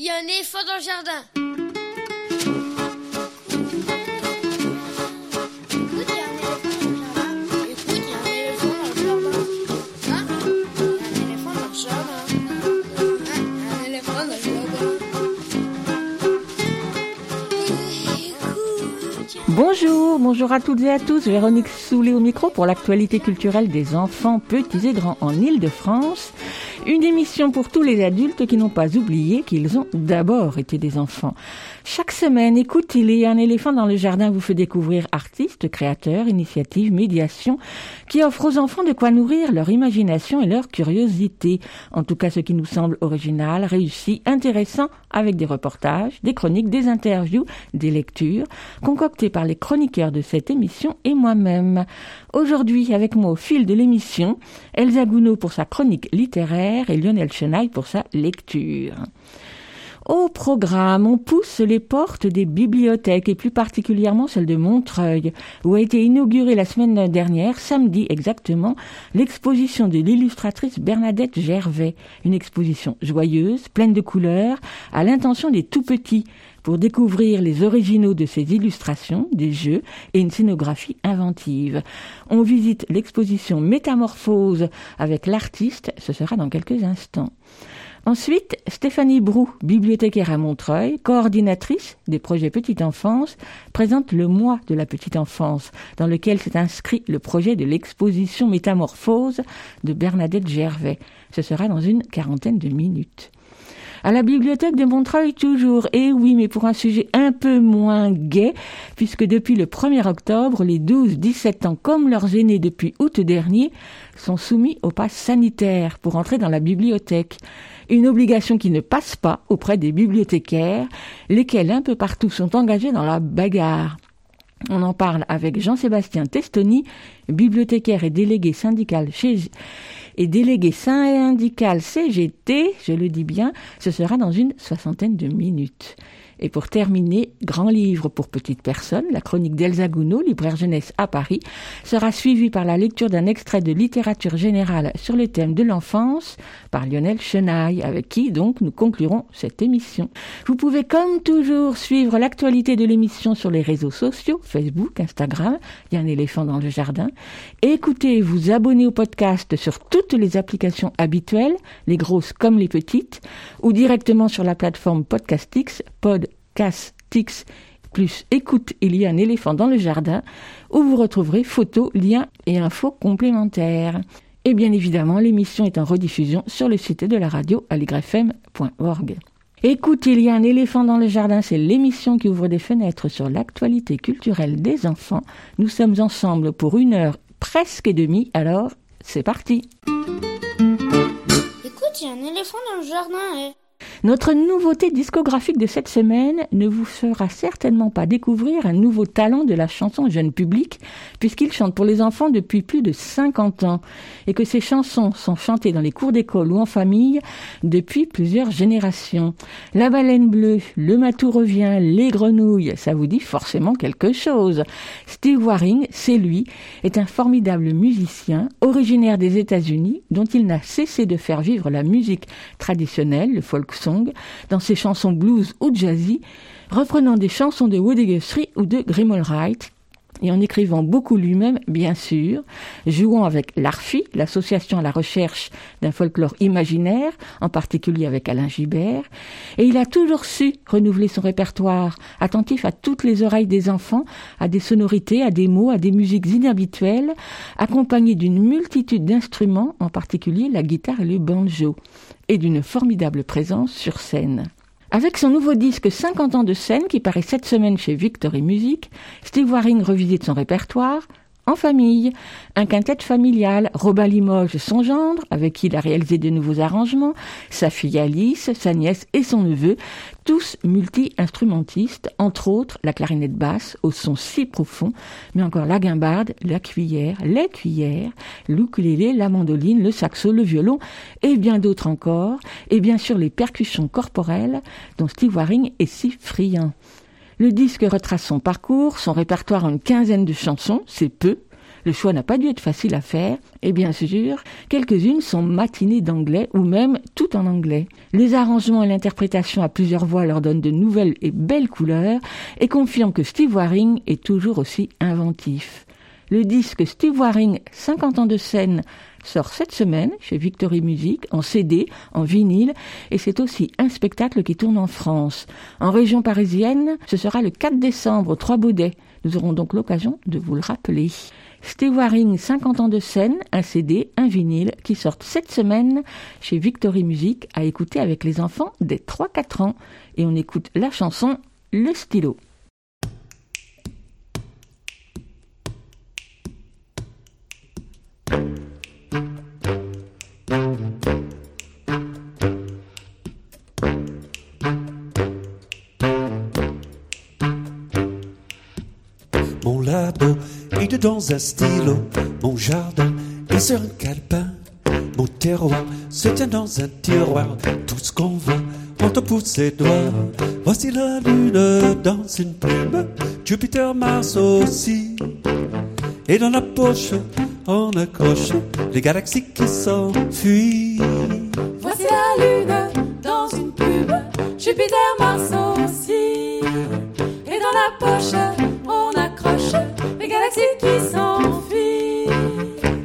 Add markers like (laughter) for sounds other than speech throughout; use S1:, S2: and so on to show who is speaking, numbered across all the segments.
S1: il y a un éléphant dans le jardin.
S2: Bonjour, bonjour à toutes et à tous. Véronique Soulet au micro pour l'actualité culturelle des enfants petits et grands en Ile-de-France. Une émission pour tous les adultes qui n'ont pas oublié qu'ils ont d'abord été des enfants. Chaque semaine, écoute, il un éléphant dans le jardin vous fait découvrir artistes, créateurs, initiatives, médiations qui offrent aux enfants de quoi nourrir leur imagination et leur curiosité. En tout cas, ce qui nous semble original, réussi, intéressant avec des reportages, des chroniques, des interviews, des lectures concoctées par les chroniqueurs de cette émission et moi-même. Aujourd'hui, avec moi au fil de l'émission, Elsa Gounod pour sa chronique littéraire et Lionel Chenaille pour sa lecture. Au programme, on pousse les portes des bibliothèques et plus particulièrement celle de Montreuil, où a été inaugurée la semaine dernière, samedi exactement, l'exposition de l'illustratrice Bernadette Gervais. Une exposition joyeuse, pleine de couleurs, à l'intention des tout petits pour découvrir les originaux de ces illustrations, des jeux et une scénographie inventive. On visite l'exposition Métamorphose avec l'artiste, ce sera dans quelques instants. Ensuite, Stéphanie Brou, bibliothécaire à Montreuil, coordinatrice des projets Petite Enfance, présente le mois de la petite enfance, dans lequel s'est inscrit le projet de l'exposition Métamorphose de Bernadette Gervais. Ce sera dans une quarantaine de minutes. À la bibliothèque de Montreuil toujours, et oui, mais pour un sujet un peu moins gai, puisque depuis le 1er octobre, les 12-17 ans, comme leurs aînés depuis août dernier, sont soumis au pass sanitaire pour entrer dans la bibliothèque une obligation qui ne passe pas auprès des bibliothécaires, lesquels un peu partout sont engagés dans la bagarre. On en parle avec Jean-Sébastien Testoni, bibliothécaire et délégué syndical chez et délégué syndical CGT, je le dis bien, ce sera dans une soixantaine de minutes. Et pour terminer, grand livre pour petites personnes, la chronique d'Elsa Gounod, libraire jeunesse à Paris, sera suivie par la lecture d'un extrait de littérature générale sur le thème de l'enfance par Lionel Chenaille, avec qui donc nous conclurons cette émission. Vous pouvez comme toujours suivre l'actualité de l'émission sur les réseaux sociaux, Facebook, Instagram, il y a un éléphant dans le jardin. Écoutez, vous abonnez au podcast sur toutes les applications habituelles, les grosses comme les petites, ou directement sur la plateforme Podcastix, Pod Tix plus écoute, il y a un éléphant dans le jardin, où vous retrouverez photos, liens et infos complémentaires. Et bien évidemment, l'émission est en rediffusion sur le site de la radio aligrefm.org. Écoute, il y a un éléphant dans le jardin, c'est l'émission qui ouvre des fenêtres sur l'actualité culturelle des enfants. Nous sommes ensemble pour une heure presque et demie, alors c'est parti.
S1: Écoute, il y a un éléphant dans le jardin. Et...
S2: Notre nouveauté discographique de cette semaine ne vous fera certainement pas découvrir un nouveau talent de la chanson jeune public, puisqu'il chante pour les enfants depuis plus de 50 ans, et que ses chansons sont chantées dans les cours d'école ou en famille depuis plusieurs générations. La baleine bleue, le matou revient, les grenouilles, ça vous dit forcément quelque chose. Steve Waring, c'est lui, est un formidable musicien, originaire des États-Unis, dont il n'a cessé de faire vivre la musique traditionnelle, le folk dans ses chansons blues ou jazzy, reprenant des chansons de Woody Guthrie ou de Grimald Wright, et en écrivant beaucoup lui-même, bien sûr, jouant avec l'ARFI, l'association à la recherche d'un folklore imaginaire, en particulier avec Alain Gibert, et il a toujours su renouveler son répertoire, attentif à toutes les oreilles des enfants, à des sonorités, à des mots, à des musiques inhabituelles, accompagné d'une multitude d'instruments, en particulier la guitare et le banjo et d'une formidable présence sur scène. Avec son nouveau disque 50 ans de scène qui paraît cette semaine chez Victory Music, Steve Waring revisite son répertoire, en famille. Un quintet familial, Robin Limoges, son gendre, avec qui il a réalisé de nouveaux arrangements, sa fille Alice, sa nièce et son neveu, tous multi-instrumentistes, entre autres la clarinette basse au son si profond, mais encore la guimbarde, la cuillère, les cuillères, l'ukulélé, la mandoline, le saxo, le violon et bien d'autres encore, et bien sûr les percussions corporelles dont Steve Waring est si friand. Le disque retrace son parcours, son répertoire en une quinzaine de chansons, c'est peu, Le choix n'a pas dû être facile à faire, et bien sûr, quelques-unes sont matinées d'anglais ou même tout en anglais. Les arrangements et l'interprétation à plusieurs voix leur donnent de nouvelles et belles couleurs et confirment que Steve Waring est toujours aussi inventif. Le disque Steve Waring 50 ans de scène sort cette semaine chez Victory Music en CD, en vinyle, et c'est aussi un spectacle qui tourne en France. En région parisienne, ce sera le 4 décembre Trois Baudets. Nous aurons donc l'occasion de vous le rappeler. Steve Waring, 50 ans de scène, un CD, un vinyle, qui sortent cette semaine chez Victory Music à écouter avec les enfants des 3-4 ans. Et on écoute la chanson Le stylo.
S3: Dans un stylo, mon jardin est sur un calepin, mon terroir se tient dans un tiroir, tout ce qu'on voit on te pousse ses doigts. Voici la lune dans une plume, Jupiter, Mars aussi. Et dans la poche, on accroche les galaxies qui s'enfuient.
S4: Voici la lune dans une plume, Jupiter, Mars aussi. Et dans la poche, galaxies qui s'enfuient.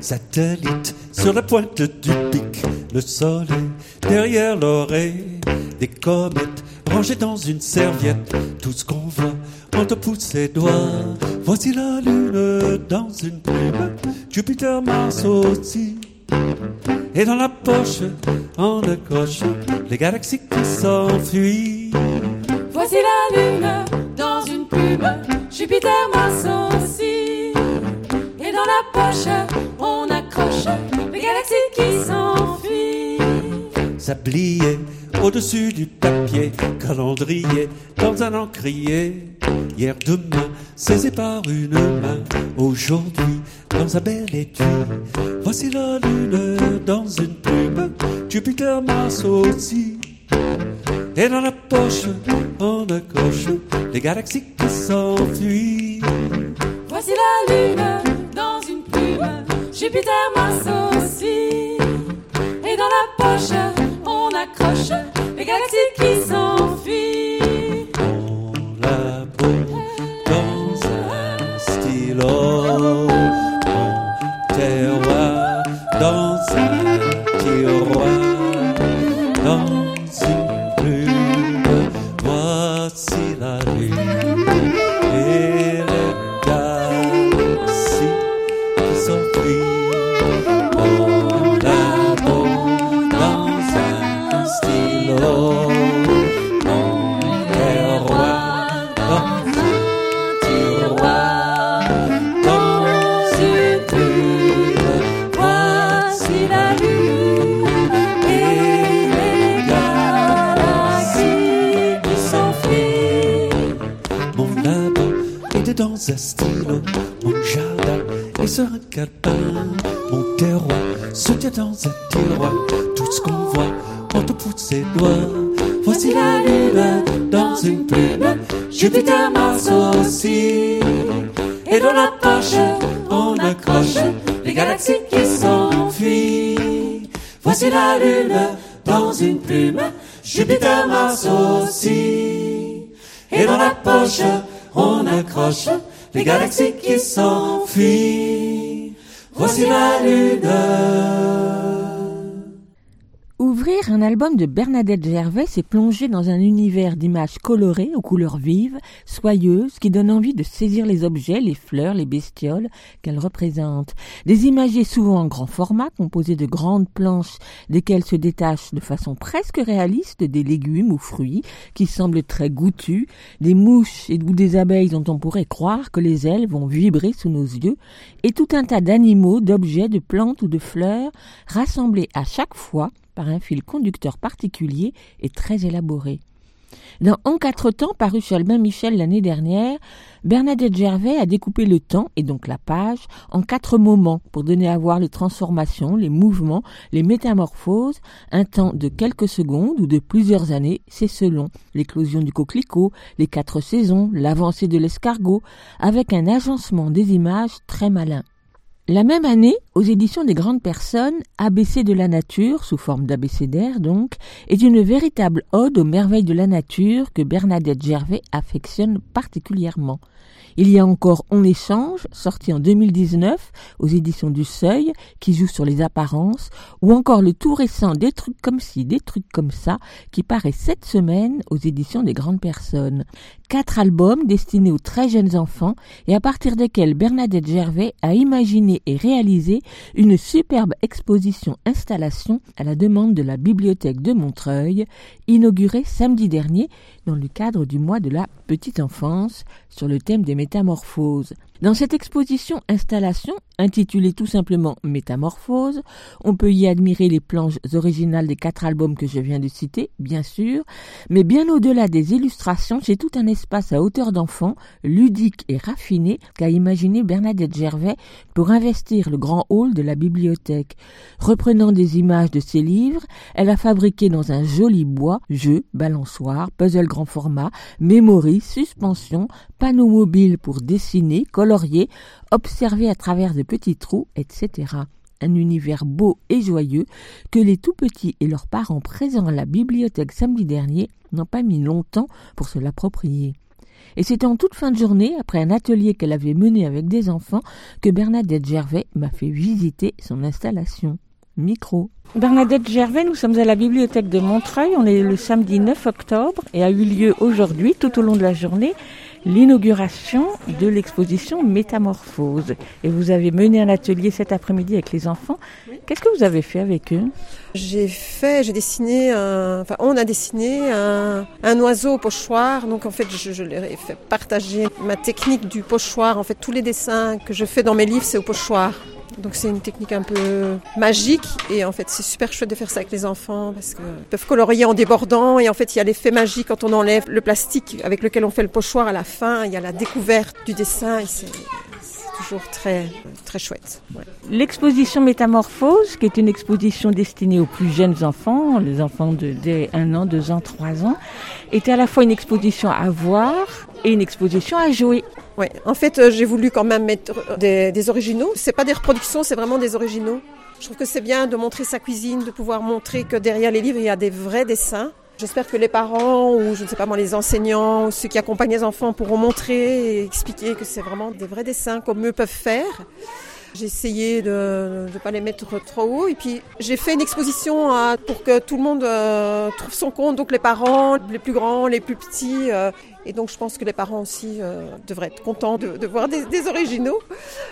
S3: Satellite sur la pointe du pic, le soleil derrière l'oreille. Des comètes rangées dans une serviette, tout ce qu'on voit, on te pousse ses doigts. Voici la lune dans une plume, Jupiter, Mars aussi. Et dans la poche, on accroche les galaxies qui s'enfuient.
S4: Voici la lune dans une plume, Jupiter, Mars aussi. La poche, on accroche les galaxies qui s'enfuient.
S3: Sablier au-dessus du papier, calendrier dans un encrier. Hier, demain, saisi par une main. Aujourd'hui, dans un bel étui. Voici la lune dans une plume, Jupiter, Mars aussi. Et dans la poche, on accroche les galaxies qui s'enfuient.
S4: Voici la lune Jupiter, Mars aussi. Et dans la poche, on accroche les galaxies qui s'enfuient.
S3: Calepin, mon terroir se tient dans un tiroir, tout ce qu'on voit, on te pousse ses doigts. Voici la lune dans une plume, Jupiter, Mars aussi. Et dans la poche, on accroche les galaxies qui s'enfuient. Voici la lune dans une plume, Jupiter, Mars aussi. Et dans la poche, on accroche les galaxies qui s'enfuient. Voici la lune.
S2: Un album de Bernadette Gervais, c'est plonger dans un univers d'images colorées, aux couleurs vives, soyeuses, qui donnent envie de saisir les objets, les fleurs, les bestioles qu'elle représente. Des imagiers souvent en grand format, composés de grandes planches desquelles se détachent de façon presque réaliste des légumes ou fruits qui semblent très goûtus, des mouches et ou des abeilles dont on pourrait croire que les ailes vont vibrer sous nos yeux, et tout un tas d'animaux, d'objets, de plantes ou de fleurs, rassemblés à chaque fois par un fil conducteur particulier et très élaboré. Dans En quatre temps, paru chez Albin Michel l'année dernière, Bernadette Gervais a découpé le temps, et donc la page, en quatre moments pour donner à voir les transformations, les mouvements, les métamorphoses, un temps de quelques secondes ou de plusieurs années, c'est selon l'éclosion du coquelicot, les quatre saisons, l'avancée de l'escargot, avec un agencement des images très malin. La même année, aux éditions des grandes personnes, ABC de la nature, sous forme d'abécédaire donc, est une véritable ode aux merveilles de la nature que Bernadette Gervais affectionne particulièrement. Il y a encore On échange, sorti en 2019 aux éditions du Seuil, qui joue sur les apparences, ou encore le tout récent Des trucs comme ci, des trucs comme ça, qui paraît cette semaine aux éditions des grandes personnes. Quatre albums destinés aux très jeunes enfants et à partir desquels Bernadette Gervais a imaginé et réalisé une superbe exposition installation à la demande de la bibliothèque de Montreuil, inaugurée samedi dernier dans le cadre du mois de la petite enfance sur le thème des métamorphoses. Dans cette exposition installation, intitulée tout simplement Métamorphose, on peut y admirer les planches originales des quatre albums que je viens de citer, bien sûr, mais bien au-delà des illustrations, c'est tout un espace à hauteur d'enfant, ludique et raffiné, qu'a imaginé Bernadette Gervais pour investir le grand hall de la bibliothèque. Reprenant des images de ses livres, elle a fabriqué dans un joli bois jeux, balançoires, puzzle grand format, mémoire, suspension, panneaux mobiles pour dessiner, colorier, observer à travers de petits trous, etc. Un univers beau et joyeux que les tout petits et leurs parents présents à la bibliothèque samedi dernier n'ont pas mis longtemps pour se l'approprier. Et c'était en toute fin de journée, après un atelier qu'elle avait mené avec des enfants, que Bernadette Gervais m'a fait visiter son installation. Micro. Bernadette Gervais, nous sommes à la bibliothèque de Montreuil. On est le samedi 9 octobre et a eu lieu aujourd'hui, tout au long de la journée, l'inauguration de l'exposition Métamorphose. Et vous avez mené un atelier cet après-midi avec les enfants. Qu'est-ce que vous avez fait avec eux?
S5: J'ai fait, j'ai dessiné, un, enfin on a dessiné un, un, oiseau au pochoir. Donc en fait, je, je leur ai fait partager ma technique du pochoir. En fait, tous les dessins que je fais dans mes livres, c'est au pochoir. Donc c'est une technique un peu magique et en fait c'est super chouette de faire ça avec les enfants parce qu'ils peuvent colorier en débordant et en fait il y a l'effet magique quand on enlève le plastique avec lequel on fait le pochoir à la fin, il y a la découverte du dessin et c'est toujours très, très chouette.
S2: L'exposition Métamorphose, qui est une exposition destinée aux plus jeunes enfants, les enfants de, de 1 an, 2 ans, 3 ans, est à la fois une exposition à voir et une exposition à jouer.
S5: Oui, en fait, euh, j'ai voulu quand même mettre des, des originaux. C'est pas des reproductions, c'est vraiment des originaux. Je trouve que c'est bien de montrer sa cuisine, de pouvoir montrer que derrière les livres, il y a des vrais dessins. J'espère que les parents ou je ne sais pas moi les enseignants ou ceux qui accompagnent les enfants pourront montrer et expliquer que c'est vraiment des vrais dessins comme eux peuvent faire. J'ai essayé de ne pas les mettre trop haut et puis j'ai fait une exposition pour que tout le monde euh, trouve son compte, donc les parents, les plus grands, les plus petits. Euh, et donc je pense que les parents aussi euh, devraient être contents de, de voir des, des, originaux.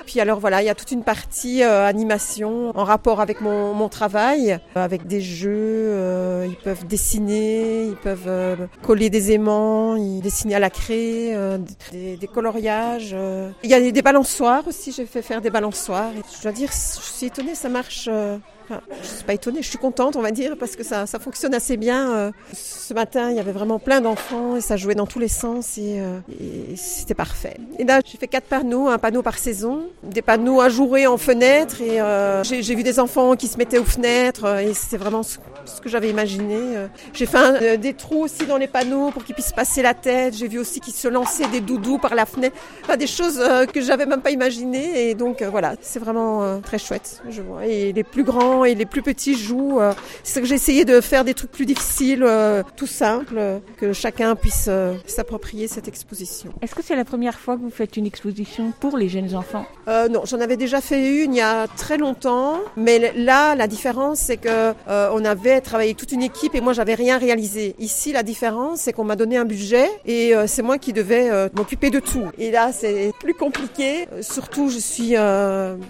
S5: Puis alors voilà, il y a toute une partie euh, animation en rapport avec mon, mon travail, avec des jeux. Euh, ils peuvent dessiner, ils peuvent euh, coller des aimants, ils dessiner à la craie, euh, des, des, coloriages. Il y a des, des balançoires aussi. J'ai fait faire des balançoires. Et je dois dire, je suis étonnée, ça marche. Je suis pas étonnée, je suis contente, on va dire, parce que ça, ça fonctionne assez bien. Euh, ce matin, il y avait vraiment plein d'enfants et ça jouait dans tous les sens et, euh, et c'était parfait. Et là, j'ai fait quatre panneaux, un panneau par saison, des panneaux ajourés en fenêtre et euh, j'ai vu des enfants qui se mettaient aux fenêtres et c'était vraiment ce, ce, que j'avais imaginé. J'ai fait un, des trous aussi dans les panneaux pour qu'ils puissent passer la tête. J'ai vu aussi qu'ils se lançaient des doudous par la fenêtre, enfin, des choses que j'avais même pas imaginées et donc voilà, c'est vraiment très chouette. Je vois. Et les plus grands et les plus petits jouent. C'est ça que j'ai essayé de faire des trucs plus difficiles, euh, tout simples, euh, que chacun puisse euh, s'approprier cette exposition.
S2: Est-ce que c'est la première fois que vous faites une exposition pour les jeunes enfants?
S5: Euh, Non, j'en avais déjà fait une il y a très longtemps, mais là, la différence, c'est que on avait travaillé toute une équipe et moi, j'avais rien réalisé. Ici, la différence, c'est qu'on m'a donné un budget et c'est moi qui devais m'occuper de tout. Et là, c'est plus compliqué. surtout, je suis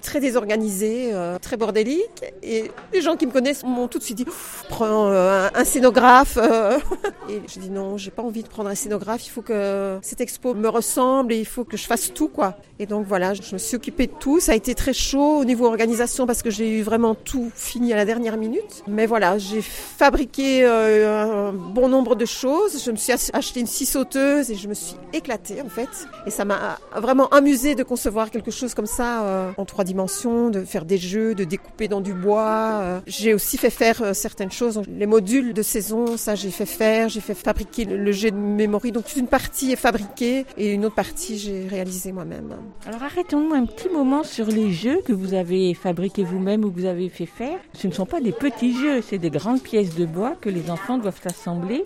S5: très désorganisée, très bordélique et les gens qui me connaissent m'ont tout de suite dit prends euh, un, scénographe. Euh. (laughs) et je dis non, j'ai pas envie de prendre un scénographe. Il faut que cette expo me ressemble et il faut que je fasse tout quoi. Et donc voilà, je me suis occupée de tout. Ça a été très chaud au niveau organisation parce que j'ai eu vraiment tout fini à la dernière minute. Mais voilà, J'ai fabriqué euh, un bon nombre de choses. Je me suis acheté une scie sauteuse et je me suis éclatée en fait. Et ça m'a vraiment amusé de concevoir quelque chose comme ça euh, en trois dimensions, de faire des jeux, de découper dans du bois. Euh. J'ai aussi fait faire certaines choses. Les modules de saison, ça j'ai fait faire. J'ai fait fabriquer le jet de mémoire. Donc une partie est fabriquée et une autre partie j'ai réalisée moi-même.
S2: Alors arrêtons un petit moment sur les jeux que vous avez fabriqués vous-même ou que vous avez fait faire. Ce ne sont pas des petits jeux, c'est des grandes pièces de bois que les enfants doivent assembler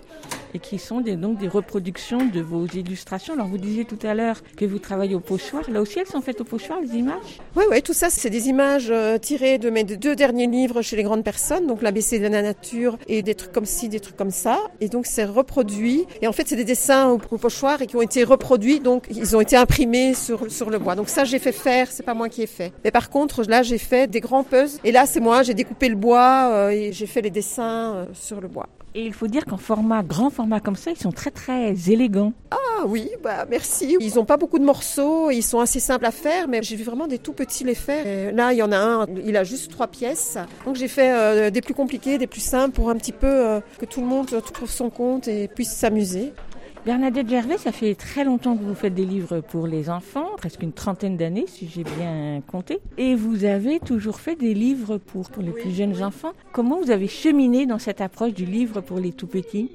S2: et qui sont donc des reproductions de vos illustrations. Alors vous disiez tout à l'heure que vous travaillez au pochoir. Là aussi, elles sont faites au pochoir, les images?
S5: Oui, oui, tout ça, c'est des images euh, tirées de mes deux derniers livres chez les grandes personnes, donc l'ABC de la nature et des trucs comme ci, des trucs comme ça. Et donc c'est reproduit. Et en fait, c'est des dessins au, pochoir et qui ont été reproduits, donc ils ont été imprimés sur, sur le bois. Donc ça, j'ai fait faire, c'est pas moi qui ai fait. Mais par contre, là, j'ai fait des grands puzzles. Et là, c'est moi, j'ai découpé le bois euh, et j'ai fait les dessins euh, sur le bois.
S2: Et il faut dire qu'en format, grand format comme ça, ils sont très très élégants.
S5: Ah oui, bah merci. Ils n'ont pas beaucoup de morceaux, ils sont assez simples à faire, mais j'ai vu vraiment des tout petits les faire. là, il y en a un, il a juste trois pièces. Donc j'ai fait euh, des plus compliqués, des plus simples pour un petit peu que tout le monde trouve son compte et puisse s'amuser.
S2: Bernadette Gervais, ça fait très longtemps que vous faites des livres pour les enfants, presque une trentaine d'années si j'ai bien compté. Et vous avez toujours fait des livres pour, pour les plus jeunes enfants. Comment vous avez cheminé dans cette approche du livre pour les tout petits?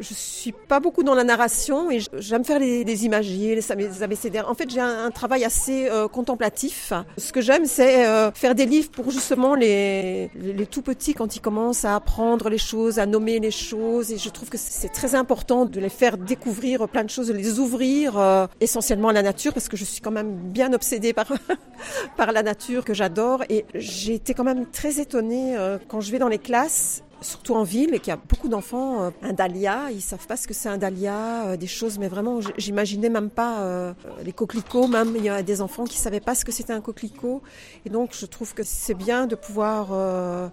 S5: Je suis pas beaucoup dans la narration et j'aime faire les, les imagiers, les, abécédaires. En fait, j'ai un, travail assez euh, contemplatif. Ce que j'aime, c'est euh, faire des livres pour justement les, tout petits quand ils commencent à apprendre les choses, à nommer les choses. Et je trouve que c'est très important de les faire découvrir plein de choses, de les ouvrir euh, essentiellement à la nature parce que je suis quand même bien obsédée par (laughs) par la nature que j'adore. Et j'ai été quand même très étonnée quand je vais dans les classes surtout en ville, et qu'il y a beaucoup d'enfants, euh, un dahlia, ils savent pas ce que c'est un dahlia, euh, des choses, mais vraiment, j'imaginais même pas euh, les coquelicots, même il y a des enfants qui savaient pas ce que c'était un coquelicot, et donc je trouve que c'est bien de pouvoir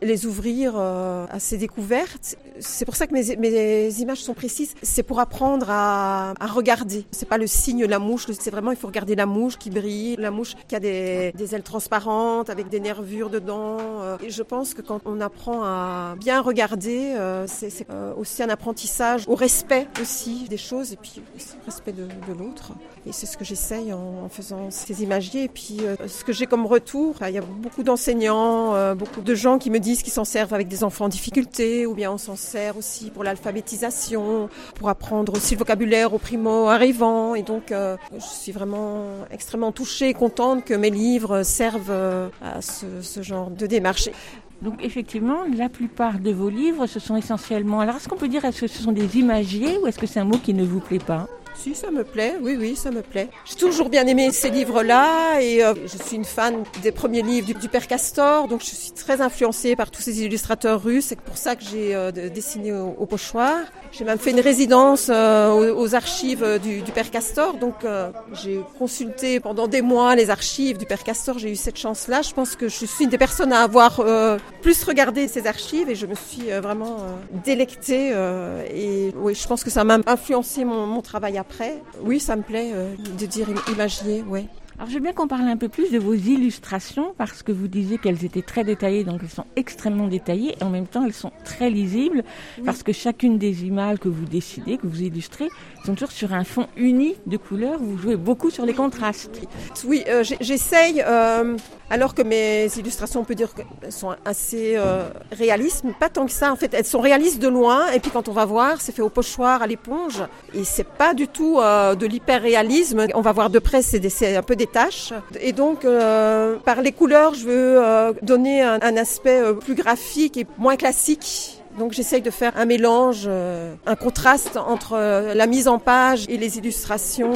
S5: les ouvrir à ces découvertes. C'est pour ça que mes, images sont précises, c'est pour apprendre à, à regarder. C'est pas le signe la mouche, c'est vraiment il faut regarder la mouche qui brille, la mouche qui a des, des ailes transparentes avec des nervures dedans. Et je pense que quand on apprend à bien regarder Regarder, euh, c'est euh, aussi un apprentissage au respect aussi des choses et puis au respect de, l'autre. Et c'est ce que j'essaye en, faisant ces imagiers. Et puis euh, ce que j'ai comme retour, il y a beaucoup d'enseignants, beaucoup de gens qui me disent qu'ils s'en servent avec des enfants en difficulté ou bien on s'en sert aussi pour l'alphabétisation, pour apprendre aussi le vocabulaire aux primo arrivants. Et donc je suis vraiment extrêmement touchée et contente que mes livres servent à ce, ce genre de démarche.
S2: Donc effectivement, la plupart de vos livres, ce sont essentiellement... Alors est-ce qu'on peut dire, est-ce que ce sont des imagiers ou est-ce que c'est un mot qui ne vous plaît pas?
S5: Si, ça me plaît, oui, oui, ça me plaît. J'ai toujours bien aimé ces livres-là et euh, je suis une fan des premiers livres du, Père Castor, donc je suis très influencée par tous ces illustrateurs russes. C'est pour ça que j'ai euh, dessiné au, pochoir. J'ai même fait une résidence euh, aux, archives du, Père Castor, donc j'ai consulté pendant des mois les archives du Père Castor. J'ai eu cette chance-là. Je pense que je suis une des personnes à avoir plus regardé ces archives et je me suis vraiment délectée. et oui, je pense que ça m'a influencé mon, mon travail après après, oui, ça me plaît euh, de dire imagier, oui.
S2: Alors, veux bien qu'on parle un peu plus de vos illustrations parce que vous disiez qu'elles étaient très détaillées, donc elles sont extrêmement détaillées et en même temps elles sont très lisibles parce que chacune des images que vous décidez, que vous illustrez, sont toujours sur un fond uni de couleurs. Vous jouez beaucoup sur les contrastes.
S5: Oui, euh, j'essaye, euh, alors que mes illustrations, on peut dire qu'elles sont assez euh, réalistes, mais pas tant que ça. En fait, elles sont réalistes de loin et puis quand on va voir, c'est fait au pochoir, à l'éponge et c'est pas du tout de l'hyper-réalisme. On va voir de près, c'est un peu des tâches. Et donc, euh, par les couleurs, je veux euh, donner un, aspect euh, plus graphique et moins classique. Donc j'essaye de faire un mélange, un contraste entre la mise en page et les illustrations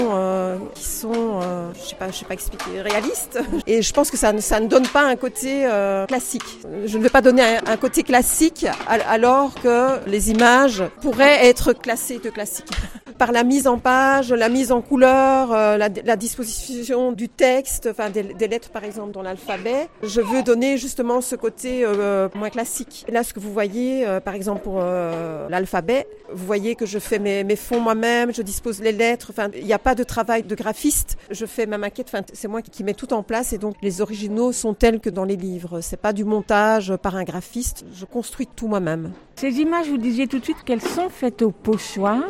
S5: qui sont, je sais pas, je sais pas expliquer, réalistes. Et je pense que ça, ça ne donne pas un côté classique. Je ne veux pas donner un, côté classique alors que les images pourraient être classées de classiques. (laughs) par la mise en page, la mise en couleur, euh, la, disposition du texte, enfin des, lettres par exemple dans l'alphabet. Je veux donner justement ce côté euh, moins classique. là, ce que vous voyez, euh, par exemple pour euh, l'alphabet, vous voyez que je fais mes, mes fonds moi-même, je dispose les lettres. Enfin, il n'y a pas de travail de graphiste. Je fais ma maquette. Enfin, c'est moi qui mets tout en place et donc les originaux sont tels que dans les livres. C'est pas du montage par un graphiste. Je construis tout moi-même.
S2: Ces images, vous disiez tout de suite qu'elles sont faites au pochoir.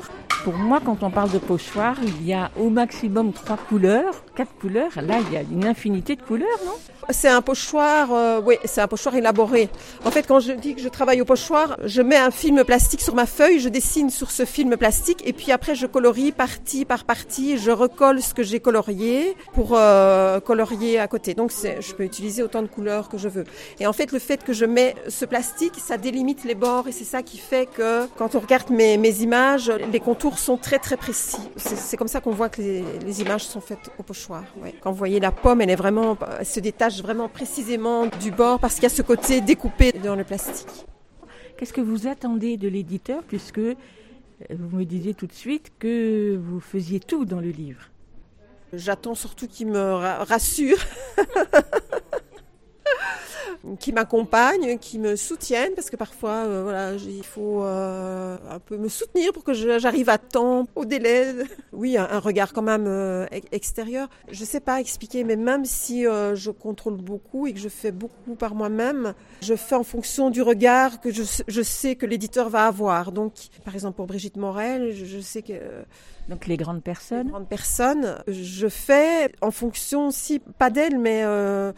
S2: Pour moi, quand on parle de pochoir, il y a au maximum trois couleurs, quatre couleurs. Là, il y a une infinité de couleurs, non?
S5: C'est un pochoir, euh, oui, c'est un pochoir élaboré. En fait, quand je dis que je travaille au pochoir, je mets un film plastique sur ma feuille, je dessine sur ce film plastique, et puis après, je colorie partie par partie, je recolle ce que j'ai colorié pour euh, colorier à côté. Donc, je peux utiliser autant de couleurs que je veux. Et en fait, le fait que je mets ce plastique, ça délimite les bords, et c'est ça qui fait que quand on regarde mes, images, les contours sont très très précis. C'est comme ça qu'on voit que les, images sont faites au pochoir. Ouais. Quand vous voyez la pomme, elle est vraiment, elle se détache vraiment précisément du bord parce qu'il y a ce côté découpé dans le plastique.
S2: Qu'est-ce que vous attendez de l'éditeur puisque vous me disiez tout de suite que vous faisiez tout dans le livre?
S5: J'attends surtout qu'il me rassure. (laughs) qui m'accompagnent, qui me soutiennent, parce que parfois, euh, voilà, il faut euh, un peu me soutenir pour que j'arrive à temps, au délai. Oui, un, regard quand même euh, extérieur. Je sais pas expliquer, mais même si euh, je contrôle beaucoup et que je fais beaucoup par moi-même, je fais en fonction du regard que je, je sais que l'éditeur va avoir. Donc, par exemple, pour Brigitte Morel, je, je sais que
S2: donc les grandes personnes.
S5: Les grandes personnes, je fais en fonction aussi, pas d'elle, mais euh,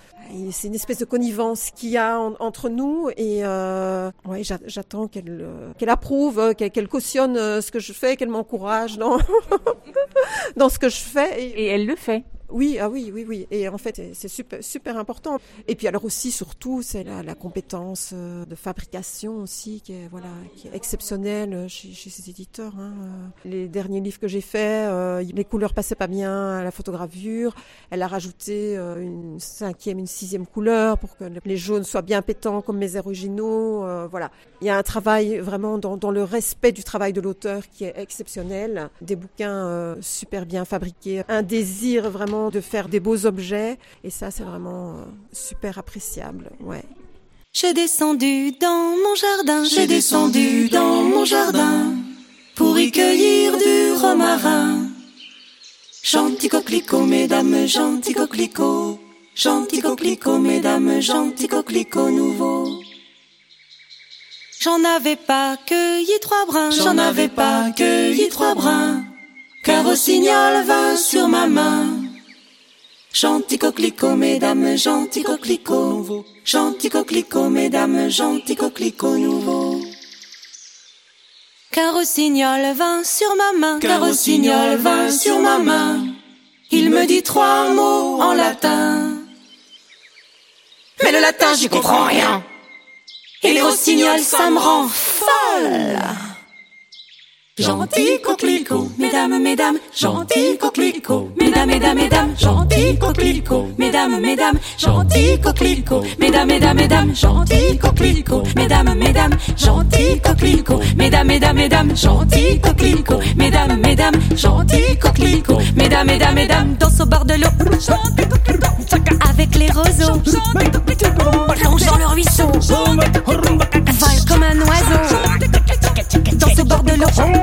S5: c'est une espèce de connivence qu'il y a en, entre nous et euh, ouais, j'attends qu'elle qu'elle approuve, qu'elle qu cautionne ce que je fais, qu'elle m'encourage dans (laughs) dans ce que je fais.
S2: Et, et elle le fait.
S5: Oui, ah oui, oui, oui. Et en fait, c'est super, important. Et puis alors aussi, surtout, c'est la, compétence euh, de fabrication aussi qui est voilà, qui est exceptionnelle chez, chez ces éditeurs. Hein. Les derniers livres que j'ai faits, euh, les couleurs passaient pas bien à la photogravure. Elle a rajouté euh, une cinquième, une sixième couleur pour que les jaunes soient bien pétants comme mes originaux. Euh, voilà, il y a un travail vraiment dans, le respect du travail de l'auteur qui est exceptionnel. Des bouquins euh, super bien fabriqués, un désir vraiment de faire des beaux objets et ça c'est vraiment euh, super appréciable. Ouais.
S6: J'ai descendu dans mon jardin, j'ai descendu dans mon jardin pour y cueillir du romarin. Gentil coquelicot, mesdames, gentil coquelicot, gentil coquelicot, mesdames, gentil coquelicot nouveau. J'en avais pas cueilli trois brins, j'en avais pas cueilli trois brins, car au signal vint sur ma main. Gentil coquelicot, mesdames, gentil coquelicot nouveau. Gentil coquelicot, mesdames, gentil coquelicot nouveau. Car au signal vint sur ma main, car au signal vint sur ma main. Il me dit trois mots en latin. Mais le latin, j'y comprends rien. Et les rossignols, ça me rend folle. Gentil coquelicot, mesdames, mesdames, gentil coquelicot, mesdames, mesdames, mesdames, gentil coquelicot, mesdames, mesdames, gentil coquelicot, mesdames, mesdames, mesdames, gentil coquelicot, mesdames, mesdames, gentil coquelicot, mesdames, mesdames, mesdames, gentil coquelicot, mesdames, mesdames, gentil coquelicot, mesdames, mesdames, mesdames, danse au bord de l'eau, avec les roseaux, plonge dans le ruisseau, vole comme un oiseau, danse au bord de l'eau.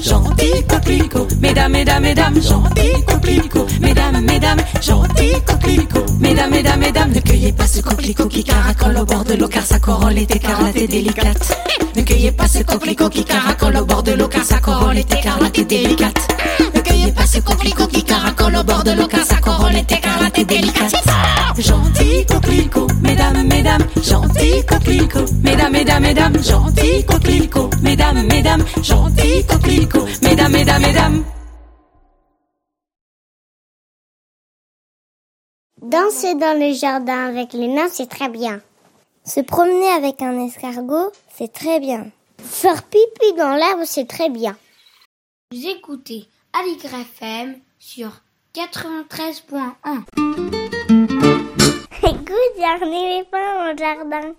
S6: gentil coquelicot, mesdames, mesdames, mesdames, gentil coquelicot, mesdames, mesdames, gentil coquelicot, mesdames, mesdames, mesdames, ne cueillez pas ce coquelicot qui caracole au bord de l'eau car sa corolle est écarlate et délicate. Ne cueillez pas ce coquelicot qui caracole au bord de l'eau car sa corolle est écarlate et délicate. Ne cueillez pas ce coquelicot qui caracole au bord de l'eau car sa corolle est écarlate et délicate. Gentil coquelicot, mesdames, mesdames, gentil coquelicot, mesdames, mesdames, mesdames, gentil coquelicot, mesdames, mesdames, gentil coquelicot, mesdames, mesdames, mesdames.
S7: Danser dans le jardin avec les nains, c'est très bien. Se promener avec un escargot, c'est très bien. Faire pipi dans l'herbe, c'est très bien.
S1: Vous écoutez Aligre FM sur 93.1. (laughs)
S7: Écoute, il y a un éléphant au jardin.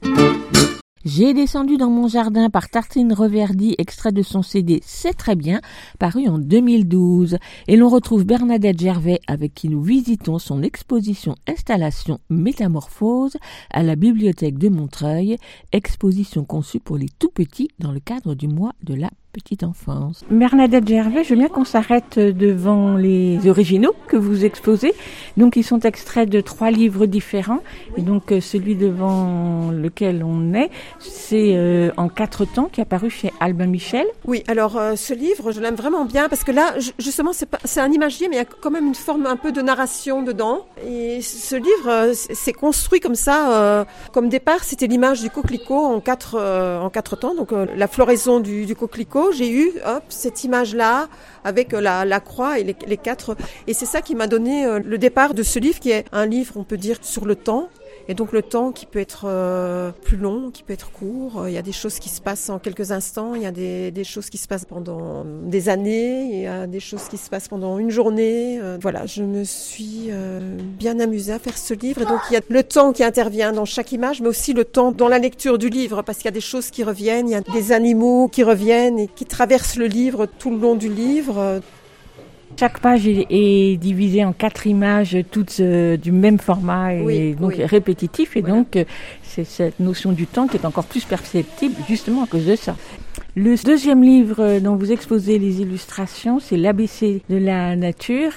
S2: J'ai descendu dans mon jardin par Tartine Reverdy, extrait de son CD C'est très bien, paru en 2012. Et l'on retrouve Bernadette Gervais avec qui nous visitons son exposition installation Métamorphose à la bibliothèque de Montreuil, exposition conçue pour les tout petits dans le cadre du mois de la petite enfance. Bernadette Gervais, je veux bien qu'on s'arrête devant les originaux que vous exposez. Donc ils sont extraits de trois livres différents. Et donc euh, celui devant lequel on est, c'est euh, en quatre temps qui est apparu chez Albin Michel.
S5: Oui, alors euh, ce livre, je l'aime vraiment bien parce que là, ju- justement, c'est un imagier, mais il y a quand même une forme un peu de narration dedans. Et ce livre, c'est c'est construit comme ça. euh, comme départ, c'était l'image du coquelicot en quatre, euh, en quatre temps. Donc euh, la floraison du, du coquelicot, j'ai eu cette image-là avec euh, la, croix et les, les quatre. Et c'est ça qui m'a donné euh, le départ de ce livre, qui est un livre, on peut dire, sur le temps. Et donc le temps qui peut être euh, plus long, qui peut être court. Il y a des choses qui se passent en quelques instants, il y a des, des choses qui se passent pendant des années, il y a des choses qui se passent pendant une journée. Euh, voilà, je me suis euh, bien amusée à faire ce livre. Et donc il y a le temps qui intervient dans chaque image, mais aussi le temps dans la lecture du livre, parce qu'il y a des choses qui reviennent, il y a des animaux qui reviennent et qui traversent le livre tout le long du livre.
S2: Chaque page est, divisée en quatre images, toutes euh, du même format et
S5: Oui,
S2: donc
S5: oui.
S2: répétitif. Et
S5: Voilà.
S2: donc, euh, c'est cette notion du temps qui est encore plus perceptible justement à cause de ça. Le deuxième livre dont vous exposez les illustrations, c'est l'ABC de la nature.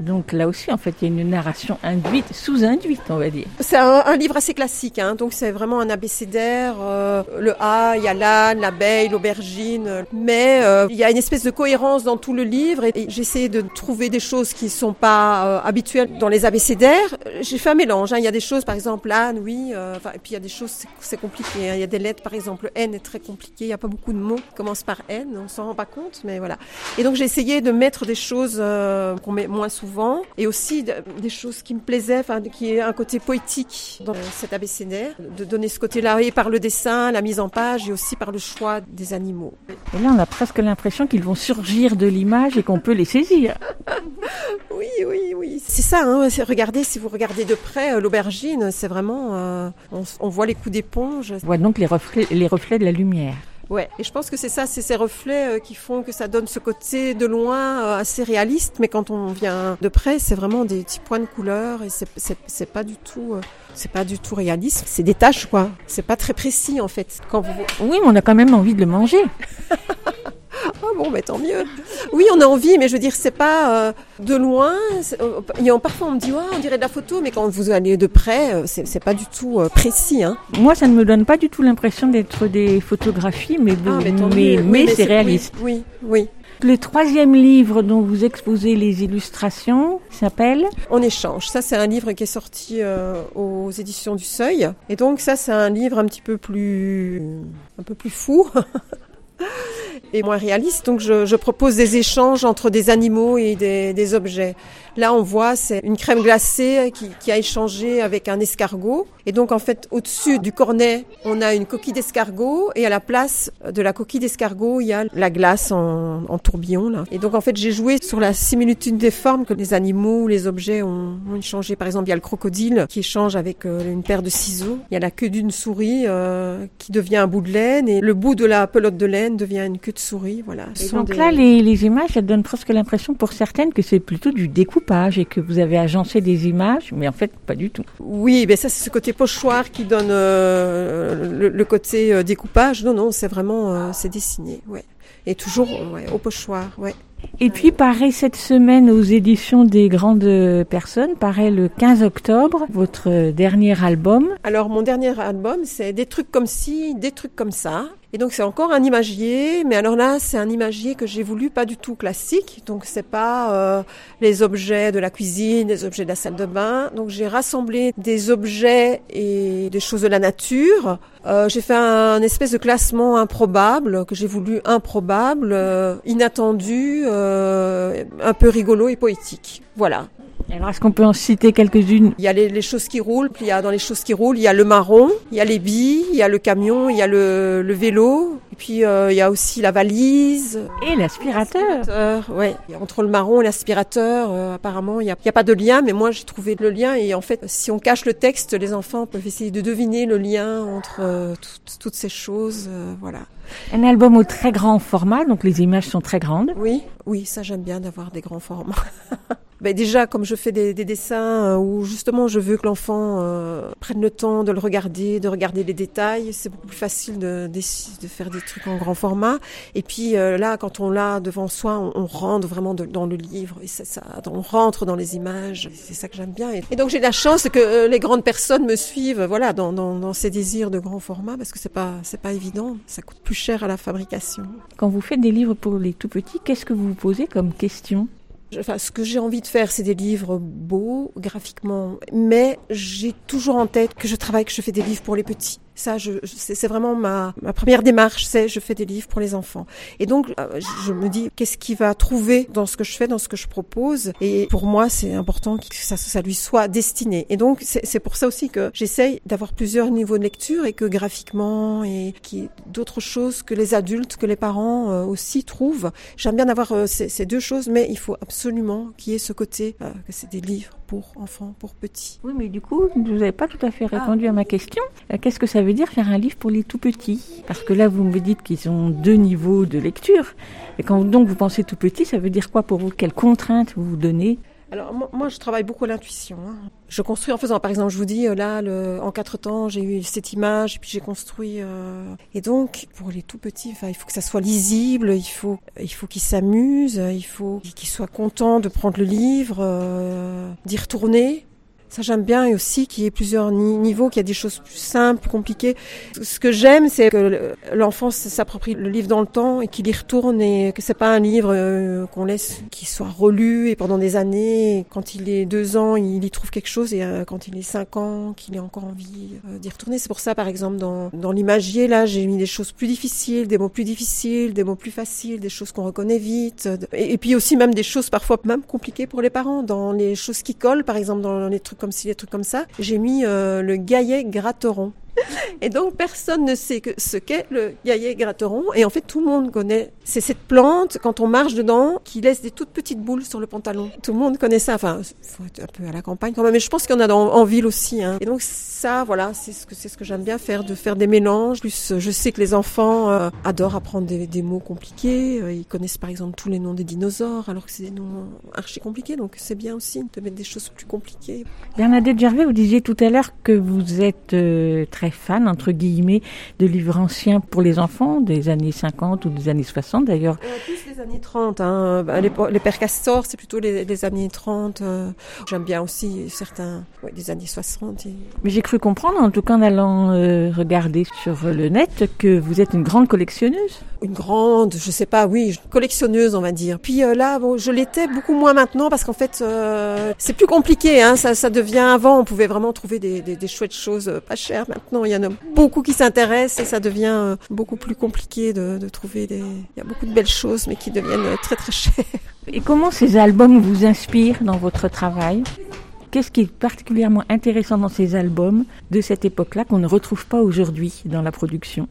S2: Donc là aussi, en fait, il y a une narration induite, sous-induite, on va dire.
S5: C'est un, livre assez classique, hein, donc c'est vraiment un abécédaire. euh, le A, il y a l'âne, l'abeille, l'aubergine, mais euh, il y a une espèce de cohérence dans tout le livre. Et, et j'ai essayé de trouver des choses qui sont pas euh, habituelles dans les abécédaires. J'ai fait un mélange. hein, Il y a des choses, par exemple, l'âne, oui. euh, et puis il y a des choses, c'est compliqué. hein, Il y a des lettres, par exemple, N est très compliqué. Il n'y a pas beaucoup de mots qui commencent par N. On s'en rend pas compte, mais voilà. Et donc j'ai essayé de mettre des choses euh, qu'on met moins souvent et aussi de- des choses qui me plaisaient, enfin qui est un côté poétique dans cet abécédaire, de donner ce côté-là et par le dessin, la mise en page et aussi par le choix des animaux.
S2: Et là, on a presque l'impression qu'ils vont surgir de l'image et qu'on peut les saisir. (laughs)
S5: Oui, oui, oui. C'est ça, hein, regardez, si vous regardez de près euh, l'aubergine, c'est vraiment, euh, on, on voit les coups d'éponge.
S2: On voit donc les reflets, les reflets de la lumière.
S5: Ouais, et je pense que c'est ça, c'est ces reflets euh, qui font que ça donne ce côté de loin euh, assez réaliste, mais quand on vient de près, c'est vraiment des petits points de couleur et c'est pas du tout euh, c'est pas du tout réaliste, c'est des taches quoi. C'est pas très précis en fait. Quand vous
S2: Oui, mais on a quand même envie de le manger. (laughs)
S5: Ah bon, mais tant mieux. Oui, on a envie, mais je veux dire, c'est pas euh, de loin. euh, parfois, on me dit, ouais, on dirait de la photo, mais quand vous allez de près, euh, c'est pas du tout euh, précis. Hein.
S2: Moi, ça ne me donne pas du tout l'impression d'être des photographies, mais,
S5: Ah, mais
S2: mais, mais c'est réaliste.
S5: Oui, oui, oui.
S2: Le troisième livre dont vous exposez les illustrations s'appelle
S5: En échange. Ça, c'est un livre qui est sorti euh, aux éditions du Seuil. Et donc, ça, c'est un livre un petit peu plus, un peu plus fou. (laughs) (laughs) et moins réaliste. Donc, je, propose des échanges entre des animaux et des objets. Là, on voit, c'est une crème glacée qui, qui a échangé avec un escargot. Et donc, en fait, au-dessus du cornet, on a une coquille d'escargot. Et à la place de la coquille d'escargot, il y a la glace en, en tourbillon. Là. Et donc, en fait, j'ai joué sur la similitude des formes que les animaux ou les objets ont, ont échangé. Par exemple, il y a le crocodile qui échange avec euh, une paire de ciseaux. Il y a la queue d'une souris euh, qui devient un bout de laine. Et le bout de la pelote de laine devient une queue de souris. Voilà.
S2: Et donc
S5: des-
S2: là, les, les images, elles donnent presque l'impression pour certaines que c'est plutôt du découpage et que vous avez agencé des images, mais en fait, pas du tout.
S5: Oui, ben ça c'est ce côté pochoir qui donne euh, le, le côté euh, découpage. Non, non, c'est vraiment euh, c'est dessiné, ouais. Et toujours ouais, au pochoir, ouais.
S2: Et puis, pareil, cette semaine, aux éditions des grandes personnes, pareil, le 15 octobre, votre dernier album.
S5: Alors mon dernier album, c'est des trucs comme ci, des trucs comme ça. Et donc c'est encore un imagier, mais alors là c'est un imagier que j'ai voulu pas du tout classique. Donc c'est pas euh, les objets de la cuisine, les objets de la salle de bain. Donc j'ai rassemblé des objets et des choses de la nature. Euh, j'ai fait un, espèce de classement improbable que j'ai voulu improbable, euh, inattendu, euh, un peu rigolo et poétique. Voilà.
S2: Alors, est-ce qu'on peut en citer quelques-unes?
S5: Il y a les, les, choses qui roulent, puis il y a dans les choses qui roulent, il y a le marron, il y a les billes, il y a le camion, il y a le, le vélo, et puis euh, il y a aussi la valise.
S2: Et l'aspirateur.
S5: Ouais. Entre le marron et l'aspirateur, euh, apparemment, il n'y a, a, pas de lien, mais moi j'ai trouvé le lien, et en fait, si on cache le texte, les enfants peuvent essayer de deviner le lien entre euh, toutes, toutes ces choses, euh, voilà.
S2: Un album au très grand format, donc les images sont très grandes.
S5: Oui, oui, ça j'aime bien d'avoir des grands formats. (laughs) ben déjà, comme je fais des, des dessins où justement je veux que l'enfant euh, prenne le temps de le regarder, de regarder les détails, c'est beaucoup plus facile de, de, de, faire des trucs en grand format. Et puis euh, là, quand on l'a devant soi, on, on rentre vraiment de, dans le livre et ça, ça, on rentre dans les images. C'est ça que j'aime bien. Et, et donc j'ai la chance que euh, les grandes personnes me suivent, voilà, dans, dans, dans ces désirs de grand format parce que c'est pas c'est pas évident. Ça coûte plus cher à la fabrication.
S2: Quand vous faites des livres pour les tout petits, qu'est-ce que vous vous posez comme question?
S5: Enfin, ce que j'ai envie de faire, c'est des livres beaux, graphiquement, mais j'ai toujours en tête que je travaille, que je fais des livres pour les petits. Ça, je, c'est vraiment ma, ma première démarche, c'est je fais des livres pour les enfants. Et donc, je me dis, qu'est-ce qu'il va trouver dans ce que je fais, dans ce que je propose? Et pour moi, c'est important que ça, ça lui soit destiné. Et donc, c'est pour ça aussi que j'essaye d'avoir plusieurs niveaux de lecture et que graphiquement et qui d'autres choses que les adultes, que les parents euh, aussi trouvent. J'aime bien avoir euh, ces, ces, deux choses, mais il faut absolument qu'il y ait ce côté euh, que c'est des livres pour enfants, pour petits.
S2: Oui, mais du coup, vous n'avez pas tout à fait répondu ah. à ma question. Qu'est-ce que ça veut dire faire un livre pour les tout petits? Parce que là, vous me dites qu'ils ont deux niveaux de lecture. Et quand donc vous pensez tout petit, ça veut dire quoi pour vous? Quelles contraintes vous vous donnez?
S5: Alors moi, je travaille beaucoup à l'intuition. Hein. Je construis en faisant, par exemple, je vous dis là, le, en quatre temps, j'ai eu cette image, puis j'ai construit. Euh, et donc, pour les tout petits, il faut que ça soit lisible, il faut, il faut qu'ils s'amusent, il faut qu'ils soient contents de prendre le livre, euh, d'y retourner. Ça j'aime bien aussi qu'il y ait plusieurs niveaux, qu'il y a des choses plus simples, compliquées. Ce que j'aime, c'est que l'enfant s'approprie le livre dans le temps et qu'il y retourne et que c'est pas un livre euh, qu'on laisse qu'il soit relu et pendant des années. quand il est deux ans, il y trouve quelque chose et euh, quand il est cinq ans, qu'il ait encore envie euh, d'y retourner. C'est pour ça, par exemple, dans, dans l'imagier, là, j'ai mis des choses plus difficiles, des mots plus difficiles, des mots plus faciles, des choses qu'on reconnaît vite. Et puis aussi même des choses parfois même compliquées pour les parents. Dans les choses qui collent, par exemple, dans les trucs comme si des trucs comme ça, j'ai mis euh, le gaillet gratteron. Et donc personne ne sait ce qu'est le gaillet gratteron. Et en fait tout le monde connaît. C'est cette plante quand on marche dedans qui laisse des toutes petites boules sur le pantalon. Tout le monde connaît ça. Enfin, faut être un peu à la campagne quand même. Mais je pense qu'il y en a en ville aussi. Hein. Et donc ça, voilà, c'est ce que ce que j'aime bien faire, de faire des mélanges. Plus, je sais que les enfants euh, adorent apprendre des, mots compliqués. Euh, ils connaissent par exemple tous les noms des dinosaures, alors que c'est des noms archi compliqués. Donc c'est bien aussi de mettre des choses plus compliquées.
S2: Bernadette Gervais, vous disiez tout à l'heure que vous êtes euh, très fan, entre guillemets, de livres anciens pour les enfants, des années 50 ou des années 60 d'ailleurs.
S5: Euh, plus les années 30. Hein. Bah, les, les Pères Castors, c'est plutôt les, les, années 30. Euh. J'aime bien aussi certains ouais, des années 60. Et...
S2: Mais j'ai cru comprendre, en tout cas en allant euh, regarder sur le net, que vous êtes une grande collectionneuse.
S5: Une grande, je sais pas, oui, collectionneuse, on va dire. Puis euh, là, bon, je l'étais beaucoup moins maintenant parce qu'en fait, c'est plus compliqué. Hein. Ça, ça devient avant, on pouvait vraiment trouver des, des, des chouettes choses pas chères. Maintenant, il y en a beaucoup qui s'intéressent et ça devient beaucoup plus compliqué de, de trouver des. Il y a beaucoup de belles choses, mais qui deviennent très très chères. (laughs)
S2: Et comment ces albums vous inspirent dans votre travail? Qu'est-ce qui est particulièrement intéressant dans ces albums de cette époque-là qu'on ne retrouve pas aujourd'hui dans la production?